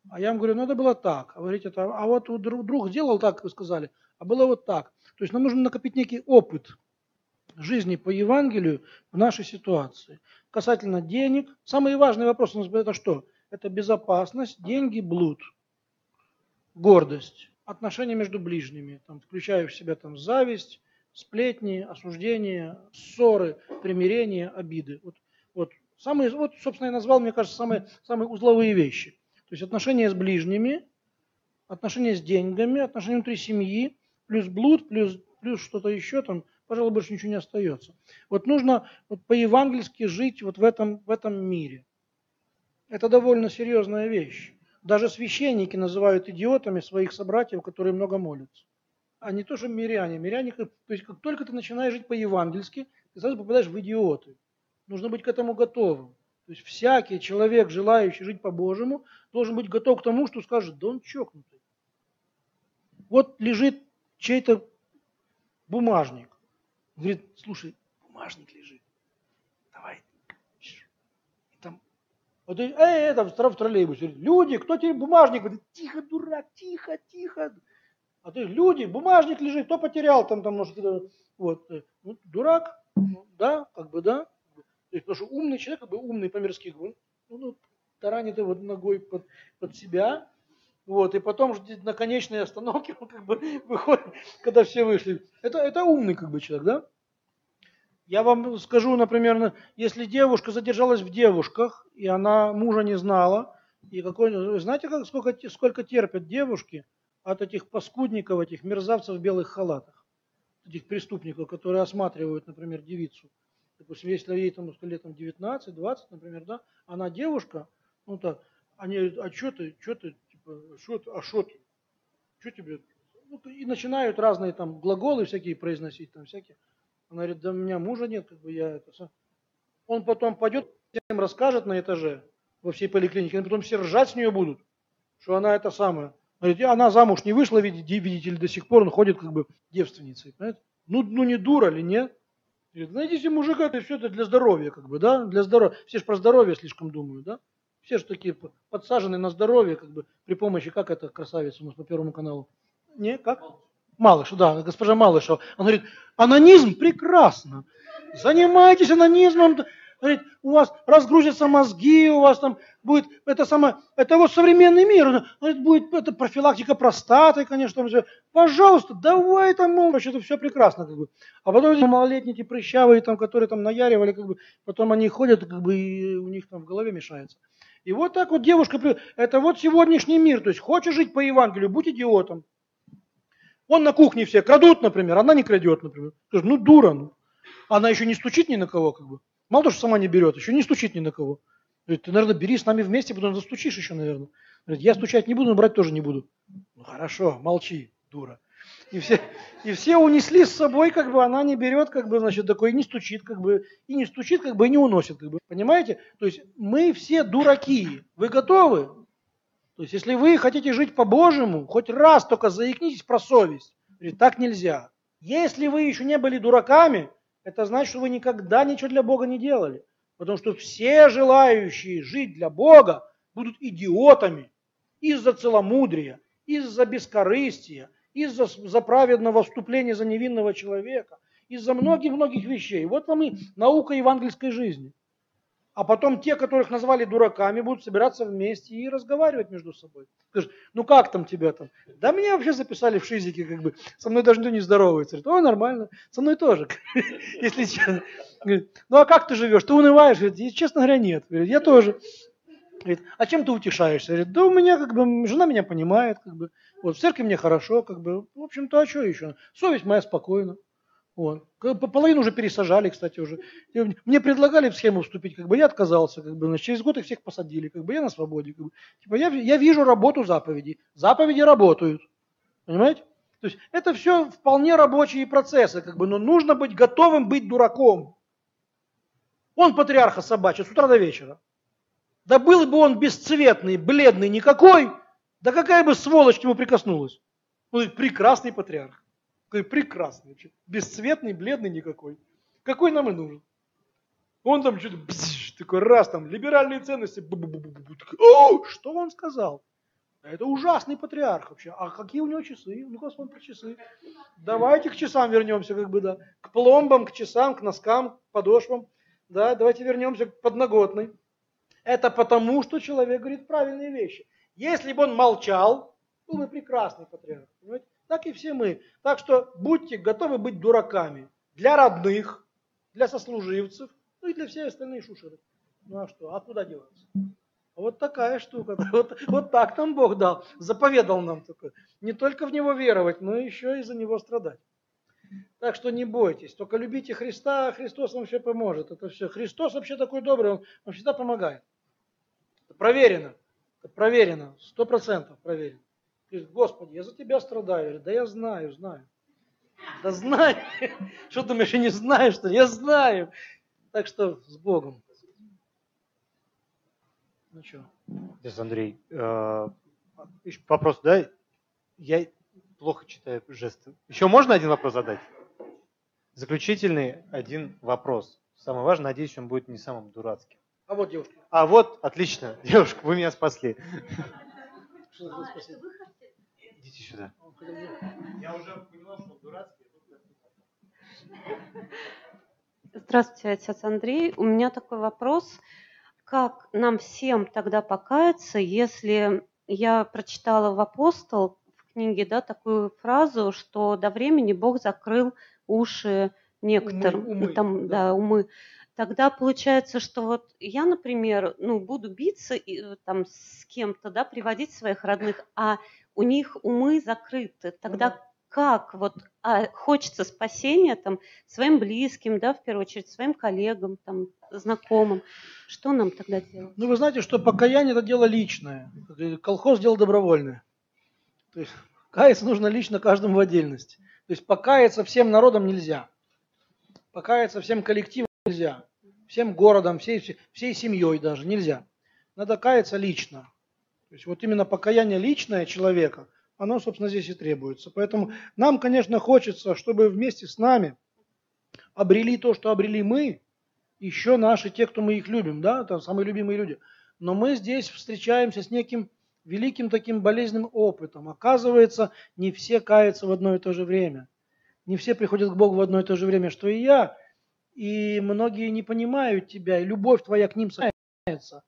а я вам говорю, ну это было так. А вы говорите, «А- а вот друг, сделал так, вы сказали, а было вот так. То есть нам нужно накопить некий опыт жизни по Евангелию в нашей ситуации. Касательно денег, самый важный вопрос у нас это что? Это безопасность, деньги, блуд, гордость, отношения между ближними, там, включая в себя там, зависть, сплетни, осуждение, ссоры, примирение, обиды. Вот, вот, самые, вот, собственно, я назвал, мне кажется, самые, самые узловые вещи. То есть отношения с ближними, отношения с деньгами, отношения внутри семьи, плюс блуд, плюс, плюс что-то еще там, пожалуй, больше ничего не остается. Вот нужно вот по-евангельски жить вот в этом, в этом мире. Это довольно серьезная вещь. Даже священники называют идиотами своих собратьев, которые много молятся. А не то, что миряне. Миряне, то есть как только ты начинаешь жить по-евангельски, ты сразу попадаешь в идиоты. Нужно быть к этому готовым. То есть всякий человек, желающий жить по-божьему, должен быть готов к тому, что скажет, да он чокнутый. Вот лежит чей-то бумажник. Говорит, слушай, бумажник лежит. Давай. И там, вот, эй, это в тр- в троллейбусе. Люди, кто тебе бумажник? Говорит, тихо, дурак, тихо, тихо. А ты, люди, бумажник лежит, кто потерял там, там, может, вот. э, Ну, дурак, ну, да, как бы, да. То есть, потому что умный человек, как бы умный по-мирски, ну, ну, таранит его ногой под, под себя, вот, и потом на конечной остановке, он как бы выходит, когда все вышли. Это, это умный как бы человек, да? Я вам скажу, например, на- если девушка задержалась в девушках, и она мужа не знала, и какой, знаете, как, сколько, сколько терпят девушки от этих паскудников, этих мерзавцев в белых халатах, этих преступников, которые осматривают, например, девицу. Допустим, если ей там, лет там 19-20, например, да, она девушка, ну так, они говорят, а что ты, что ты, типа, шо ты, а что ты, что тебе? Ну, и начинают разные там глаголы всякие произносить, там всякие. Она говорит, да у меня мужа нет, как бы я это... сам». Он потом пойдет, всем расскажет на этаже во всей поликлинике, они потом все ржать с нее будут, что она это самое. Говорит, «И она замуж не вышла, видите, видите ли, до сих пор, он ходит как бы девственницей, понимаете? Ну, ну не дура ли, нет? Говорит, найдите мужика, это все это для здоровья, как бы, да, для здоровья. Все же про здоровье слишком думают, да? Все же такие подсажены на здоровье, как бы, при помощи, как это красавица у нас по Первому каналу? Не, как? Малыш, да, госпожа Малышева. Он говорит, анонизм прекрасно. Занимайтесь анонизмом. Говорит, у вас разгрузятся мозги, у вас там будет это самое, это вот современный мир, говорит, будет это профилактика простаты, конечно, там, пожалуйста, давай там, мол, вообще это все прекрасно, как бы. А потом эти малолетние, эти прыщавые, там, которые там наяривали, как бы, потом они ходят, как бы, и у них там в голове мешается. И вот так вот девушка, это вот сегодняшний мир, то есть хочешь жить по Евангелию, будь идиотом. Он на кухне все крадут, например, она не крадет, например. Скажешь, ну дура, ну. Она еще не стучит ни на кого, как бы. Мало того, что сама не берет, еще не стучит ни на кого. Говорит, ты, наверное, бери с нами вместе, потом застучишь еще, наверное. Говорит, я стучать не буду, но брать тоже не буду. Ну хорошо, молчи, дура. И все, и все унесли с собой, как бы она не берет, как бы, значит, такой, и не стучит, как бы, и не стучит, как бы, и не уносит, как бы. Понимаете? То есть мы все дураки. Вы готовы? То есть если вы хотите жить по-божьему, хоть раз только заикнитесь про совесть. Говорит, так нельзя. Если вы еще не были дураками, это значит, что вы никогда ничего для Бога не делали. Потому что все желающие жить для Бога будут идиотами из-за целомудрия, из-за бескорыстия, из-за за праведного вступления за невинного человека, из-за многих-многих вещей. Вот вам и наука евангельской жизни. А потом те, которых назвали дураками, будут собираться вместе и разговаривать между собой. Скажут, ну как там тебя там? Да меня вообще записали в шизике, как бы, со мной даже никто не здоровается. Говорит, о, нормально, со мной тоже, если честно. Ну а как ты живешь? Ты унываешь? Говорит, честно говоря, нет. Говорит, я тоже. Говорит, а чем ты утешаешься? Говорит, да у меня как бы, жена меня понимает, как бы, вот в церкви мне хорошо, как бы, в общем-то, а что еще? Совесть моя спокойна. Вот. Половину уже пересажали, кстати, уже. Мне предлагали в схему вступить, как бы я отказался, как бы, значит, через год их всех посадили, как бы я на свободе. Как бы. Типа я, я вижу работу заповедей. Заповеди работают. Понимаете? То есть это все вполне рабочие процессы, как бы, но нужно быть готовым быть дураком. Он патриарха собачий с утра до вечера. Да был бы он бесцветный, бледный, никакой, да какая бы сволочь к нему прикоснулась. Он прекрасный патриарх. Такой прекрасный, бесцветный, бледный никакой. Какой нам и нужен? Он там что-то такой раз там, либеральные ценности, бу -бу -бу О, что он сказал? Это ужасный патриарх вообще. А какие у него часы? Ну-ка, про часы. Давайте к часам вернемся, как бы, да. К пломбам, к часам, к носкам, к подошвам. Да, давайте вернемся к подноготной. Это потому, что человек говорит правильные вещи. Если бы он молчал, был бы прекрасный патриарх. Понимаете? Так и все мы. Так что будьте готовы быть дураками для родных, для сослуживцев, ну и для всей остальной шушеры. Ну а что, а куда деваться? Вот такая штука. Вот, вот так нам Бог дал, заповедал нам такое. Не только в Него веровать, но еще и за Него страдать. Так что не бойтесь, только любите Христа, а Христос вам все поможет. Это все. Христос вообще такой добрый, Он, он всегда помогает. Это проверено. Это проверено, сто процентов проверено. Говорит, Господи, я за тебя страдаю. Говорит, да я знаю, знаю. Да знаю. Что думаешь, я не знаю, что Я знаю. Так что с Богом. Ну что? Здесь Андрей, э, вопрос, да? Я плохо читаю жесты. Еще можно один вопрос задать? Заключительный один вопрос. Самое важное, надеюсь, он будет не самым дурацким. А вот девушка. А вот, отлично, девушка, вы меня спасли. Что спасибо? Идите сюда. Я уже поняла, что дурацкий. Здравствуйте, отец Андрей. У меня такой вопрос. Как нам всем тогда покаяться, если я прочитала в апостол в книге да, такую фразу, что до времени Бог закрыл уши некоторым, умы, умы, там, да. да, умы. Тогда получается, что вот я, например, ну, буду биться и, там, с кем-то, да, приводить своих родных, а у них умы закрыты. Тогда mm как вот а, хочется спасения там своим близким, да, в первую очередь своим коллегам, там, знакомым. Что нам тогда делать? Ну, вы знаете, что покаяние это дело личное. Колхоз дело добровольное. То есть каяться нужно лично каждому в отдельности. То есть покаяться всем народом нельзя. Покаяться всем коллективом нельзя. Всем городом, всей, всей семьей даже нельзя. Надо каяться лично. То есть вот именно покаяние личное человека, оно, собственно, здесь и требуется. Поэтому нам, конечно, хочется, чтобы вместе с нами обрели то, что обрели мы, еще наши, те, кто мы их любим, да, это самые любимые люди. Но мы здесь встречаемся с неким великим таким болезненным опытом. Оказывается, не все каются в одно и то же время. Не все приходят к Богу в одно и то же время, что и я. И многие не понимают тебя, и любовь твоя к ним сохраняется,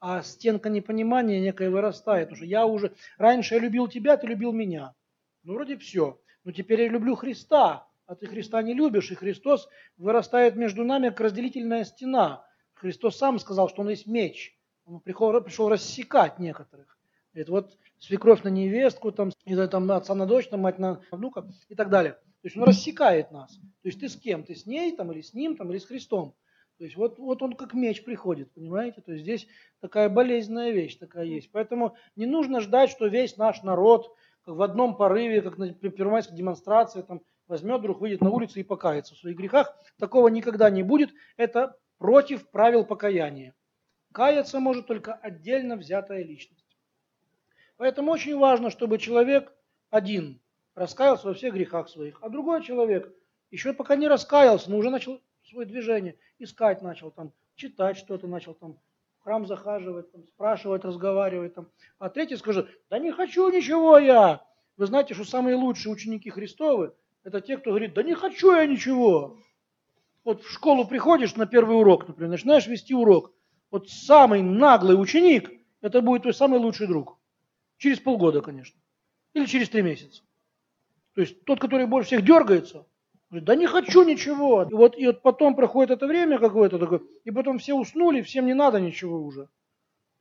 а стенка непонимания некая вырастает. Потому что я уже, раньше я любил тебя, ты любил меня. Ну, вроде все. Но теперь я люблю Христа, а ты Христа не любишь, и Христос вырастает между нами, как разделительная стена. Христос сам сказал, что он есть меч. Он пришел, пришел рассекать некоторых. Это вот свекровь на невестку, там, там отца на дочь, там, мать на внука и так далее. То есть он рассекает нас. То есть ты с кем? Ты с ней, там, или с ним, там, или с Христом. То есть вот, вот он как меч приходит, понимаете? То есть здесь такая болезненная вещь такая есть. Поэтому не нужно ждать, что весь наш народ как в одном порыве, как на первомайской демонстрации, там, возьмет, вдруг выйдет на улицу и покается в своих грехах. Такого никогда не будет. Это против правил покаяния. Каяться может только отдельно взятая личность. Поэтому очень важно, чтобы человек один раскаялся во всех грехах своих, а другой человек еще пока не раскаялся, но уже начал свое движение, искать начал, там, читать что-то начал, там, в храм захаживать, там, спрашивать, разговаривать. Там. А третий скажет, да не хочу ничего я. Вы знаете, что самые лучшие ученики Христовы, это те, кто говорит, да не хочу я ничего. Вот в школу приходишь на первый урок, например, начинаешь вести урок. Вот самый наглый ученик, это будет твой самый лучший друг. Через полгода, конечно. Или через три месяца. То есть тот, который больше всех дергается, говорит, да не хочу ничего. И вот, и вот потом проходит это время какое-то такое, и потом все уснули, всем не надо ничего уже.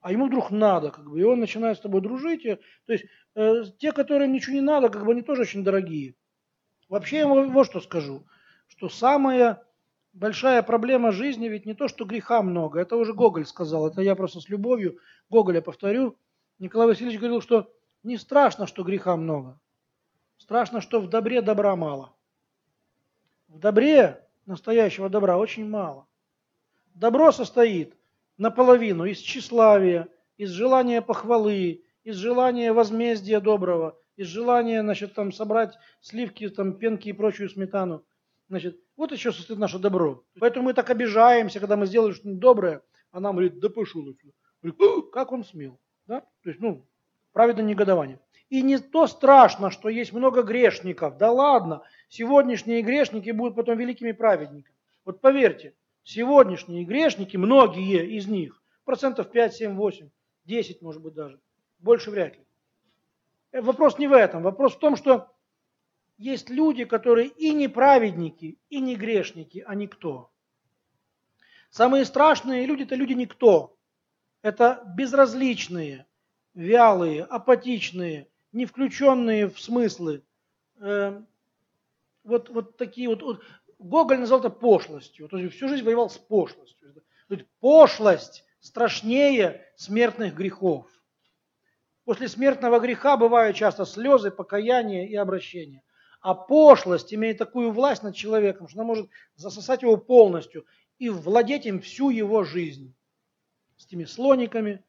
А ему вдруг надо, как бы, и он начинает с тобой дружить. И, то есть э, те, которым ничего не надо, как бы они тоже очень дорогие. Вообще я вот что скажу, что самая большая проблема жизни ведь не то, что греха много, это уже Гоголь сказал, это я просто с любовью Гоголя повторю. Николай Васильевич говорил, что не страшно, что греха много, страшно, что в добре добра мало. В добре настоящего добра очень мало. Добро состоит наполовину из тщеславия, из желания похвалы, из желания возмездия доброго, из желания, значит, там собрать сливки, там, пенки и прочую сметану. Значит, вот еще состоит наше добро. Поэтому мы так обижаемся, когда мы сделали что-нибудь доброе, а нам говорит, да пошел Говорит, как он смел. Да? То есть, ну, праведное негодование. И не то страшно, что есть много грешников. Да ладно, сегодняшние грешники будут потом великими праведниками. Вот поверьте, сегодняшние грешники, многие из них, процентов 5, 7, 8, 10 может быть даже, больше вряд ли. Э, вопрос не в этом. Вопрос в том, что есть люди, которые и не праведники, и не грешники, а никто. Самые страшные люди – это люди никто. Это безразличные, вялые, апатичные, не включенные в смыслы. Э, вот, вот такие вот, вот. Гоголь назвал это пошлостью. То есть всю жизнь воевал с пошлостью. Пошлость страшнее смертных грехов. После смертного греха бывают часто слезы, покаяние и обращение. А пошлость имеет такую власть над человеком, что она может засосать его полностью и владеть им всю его жизнь. С теми слониками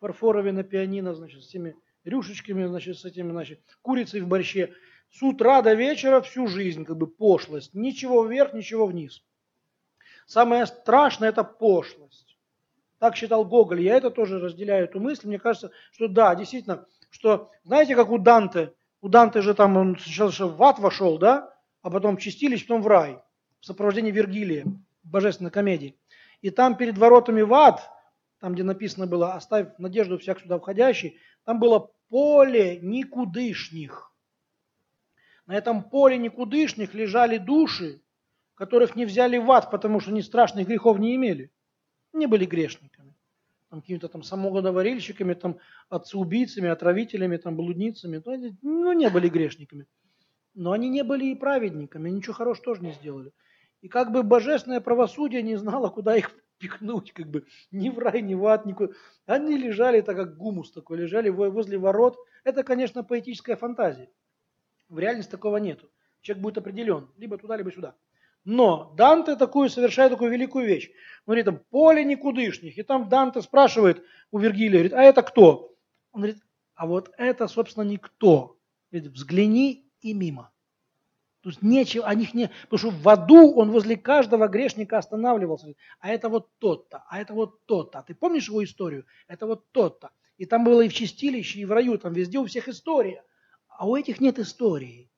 фарфоровыми на пианино, значит, с теми рюшечками, значит, с этими, значит, курицей в борще. С утра до вечера всю жизнь, как бы пошлость. Ничего вверх, ничего вниз. Самое страшное – это пошлость. Так считал Гоголь. Я это тоже разделяю, эту мысль. Мне кажется, что да, действительно, что, знаете, как у Данте, у Данте же там он сначала в ад вошел, да, а потом в чистилище, потом в рай, в сопровождении Вергилия, божественной комедии. И там перед воротами в ад, там, где написано было «оставь надежду всяк сюда входящий», там было поле никудышних. На этом поле никудышних лежали души, которых не взяли в ад, потому что они страшных грехов не имели не были грешниками. Там, какими-то там самогодоварильщиками, там, отцеубийцами, отравителями, там, блудницами. Ну, ну, не были грешниками. Но они не были и праведниками, ничего хорошего тоже не сделали. И как бы божественное правосудие не знало, куда их пихнуть, как бы ни в рай, ни в ад, никуда. Они лежали так, как гумус такой, лежали возле ворот. Это, конечно, поэтическая фантазия. В реальности такого нету. Человек будет определен либо туда, либо сюда. Но Данте такую совершает такую великую вещь. Он говорит, там поле никудышних. И там Данте спрашивает у Вергилия, говорит, а это кто? Он говорит, а вот это, собственно, никто. Говорит, взгляни и мимо. То есть нечего, о них не... Потому что в аду он возле каждого грешника останавливался. А это вот тот-то, а это вот тот-то. А ты помнишь его историю? Это вот тот-то. И там было и в чистилище, и в раю, там везде у всех история. А у этих нет истории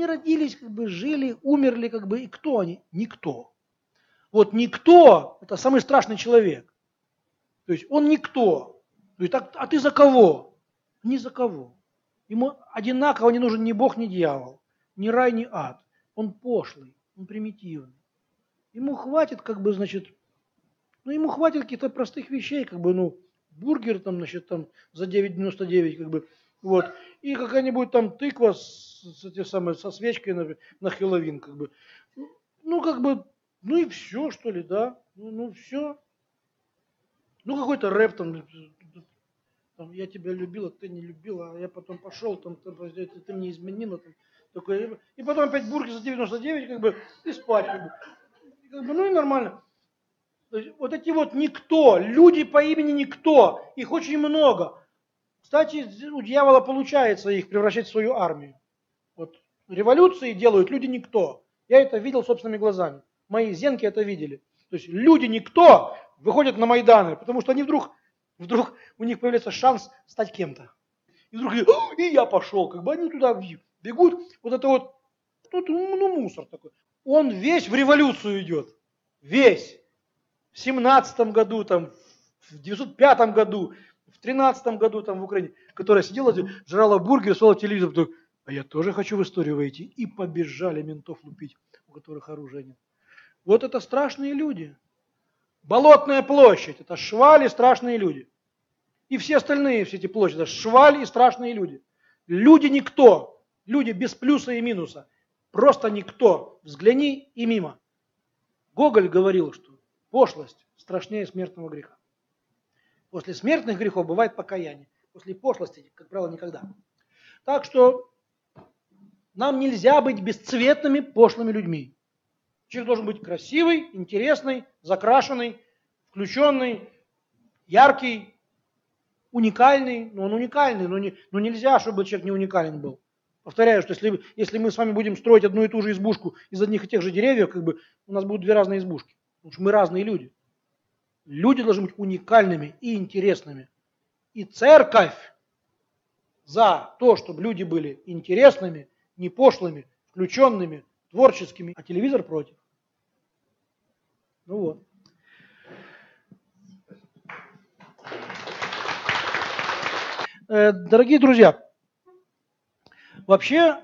не родились, как бы жили, умерли, как бы, и кто они? Никто. Вот никто – это самый страшный человек. То есть он никто. То есть, так, а ты за кого? Ни за кого. Ему одинаково не нужен ни Бог, ни дьявол, ни рай, ни ад. Он пошлый, он примитивный. Ему хватит, как бы, значит, ну, ему хватит каких-то простых вещей, как бы, ну, бургер там, значит, там за 9,99, как бы, вот, и какая-нибудь там тыква с, с, эти самые, со свечкой на, на Хэллоуин, как бы. Ну, как бы, ну и все, что ли, да, ну, ну все. Ну, какой-то рэп там, там, я тебя любила, ты не любила, а я потом пошел, там, ты, ты, ты мне изменила, там, такой, и потом опять бургер за 99, как бы, и спать, как бы. Как бы ну и нормально. То есть, вот эти вот никто, люди по имени никто, их очень много. Кстати, у дьявола получается их превращать в свою армию. Вот революции делают люди никто. Я это видел собственными глазами. Мои зенки это видели. То есть люди никто выходят на Майданы, потому что они вдруг, вдруг у них появляется шанс стать кем-то. И вдруг и я пошел, как бы они туда бегут. Вот это вот, тут ну, мусор такой. Он весь в революцию идет. Весь. В семнадцатом году, там, в 905 году, в тринадцатом году там в Украине, которая сидела, жрала бургер, смотрела телевизор, потом, а я тоже хочу в историю войти. И побежали ментов лупить, у которых оружия нет. Вот это страшные люди. Болотная площадь, это швали, страшные люди. И все остальные, все эти площади, это швали и страшные люди. Люди никто, люди без плюса и минуса. Просто никто. Взгляни и мимо. Гоголь говорил, что пошлость страшнее смертного греха. После смертных грехов бывает покаяние. После пошлости, как правило, никогда. Так что нам нельзя быть бесцветными, пошлыми людьми. Человек должен быть красивый, интересный, закрашенный, включенный, яркий, уникальный. Но он уникальный, но, не, но нельзя, чтобы человек не уникален был. Повторяю, что если, если мы с вами будем строить одну и ту же избушку из одних и тех же деревьев, как бы у нас будут две разные избушки. Потому что мы разные люди. Люди должны быть уникальными и интересными. И церковь за то, чтобы люди были интересными, не пошлыми, включенными, творческими, а телевизор против. Ну вот. Э, дорогие друзья, Вообще,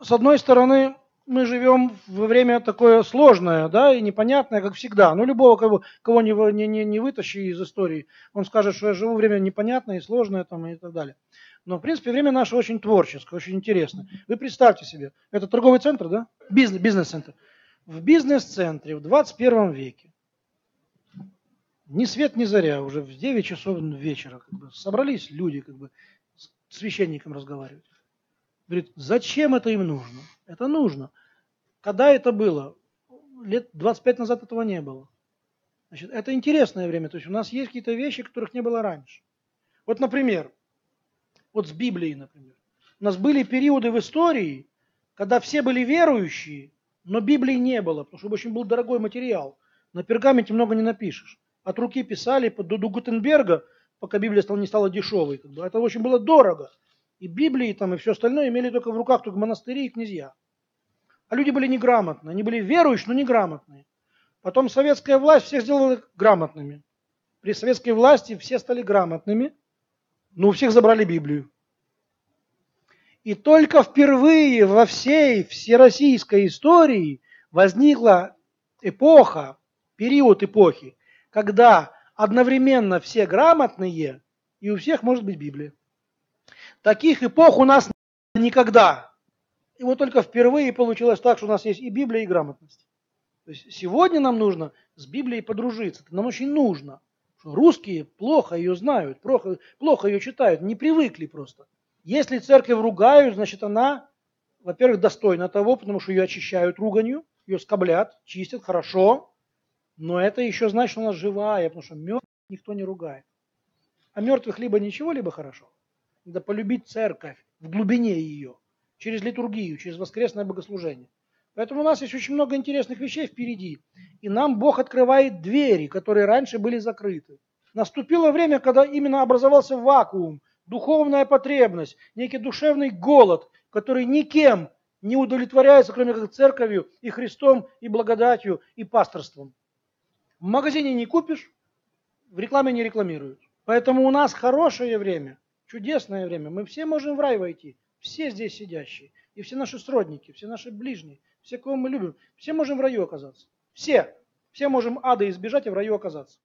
с одной стороны, мы живем во время такое сложное, да, и непонятное, как всегда. Ну, любого, кого, кого не, не, не, вытащи из истории, он скажет, что я живу время непонятное и сложное там, и так далее. Но, в принципе, время наше очень творческое, очень интересное. Вы представьте себе, это торговый центр, да? Бизнес, бизнес-центр. В бизнес-центре в 21 веке ни свет, ни заря, уже в 9 часов вечера как бы, собрались люди как бы, с священником разговаривать. Говорит, зачем это им нужно? Это нужно. Когда это было? Лет 25 назад этого не было. Значит, это интересное время. То есть у нас есть какие-то вещи, которых не было раньше. Вот, например, вот с Библией, например. У нас были периоды в истории, когда все были верующие, но Библии не было, потому что очень был дорогой материал. На пергаменте много не напишешь. От руки писали до, до Гутенберга, пока Библия не стала дешевой. Это очень было дорого и Библии там, и все остальное имели только в руках только монастыри и князья. А люди были неграмотные, они были верующие, но неграмотные. Потом советская власть всех сделала грамотными. При советской власти все стали грамотными, но у всех забрали Библию. И только впервые во всей всероссийской истории возникла эпоха, период эпохи, когда одновременно все грамотные, и у всех может быть Библия. Таких эпох у нас никогда. И вот только впервые получилось так, что у нас есть и Библия, и грамотность. То есть сегодня нам нужно с Библией подружиться. Это нам очень нужно. Русские плохо ее знают, плохо, плохо ее читают, не привыкли просто. Если церковь ругают, значит она, во-первых, достойна того, потому что ее очищают руганью, ее скоблят, чистят хорошо. Но это еще значит, что она живая, потому что мертвых никто не ругает. А мертвых либо ничего, либо хорошо. Надо полюбить церковь в глубине ее, через литургию, через воскресное богослужение. Поэтому у нас есть очень много интересных вещей впереди. И нам Бог открывает двери, которые раньше были закрыты. Наступило время, когда именно образовался вакуум, духовная потребность, некий душевный голод, который никем не удовлетворяется, кроме как церковью и Христом, и благодатью, и пасторством. В магазине не купишь, в рекламе не рекламируют. Поэтому у нас хорошее время, чудесное время. Мы все можем в рай войти, все здесь сидящие, и все наши сродники, все наши ближние, все, кого мы любим, все можем в раю оказаться. Все. Все можем ада избежать и в раю оказаться.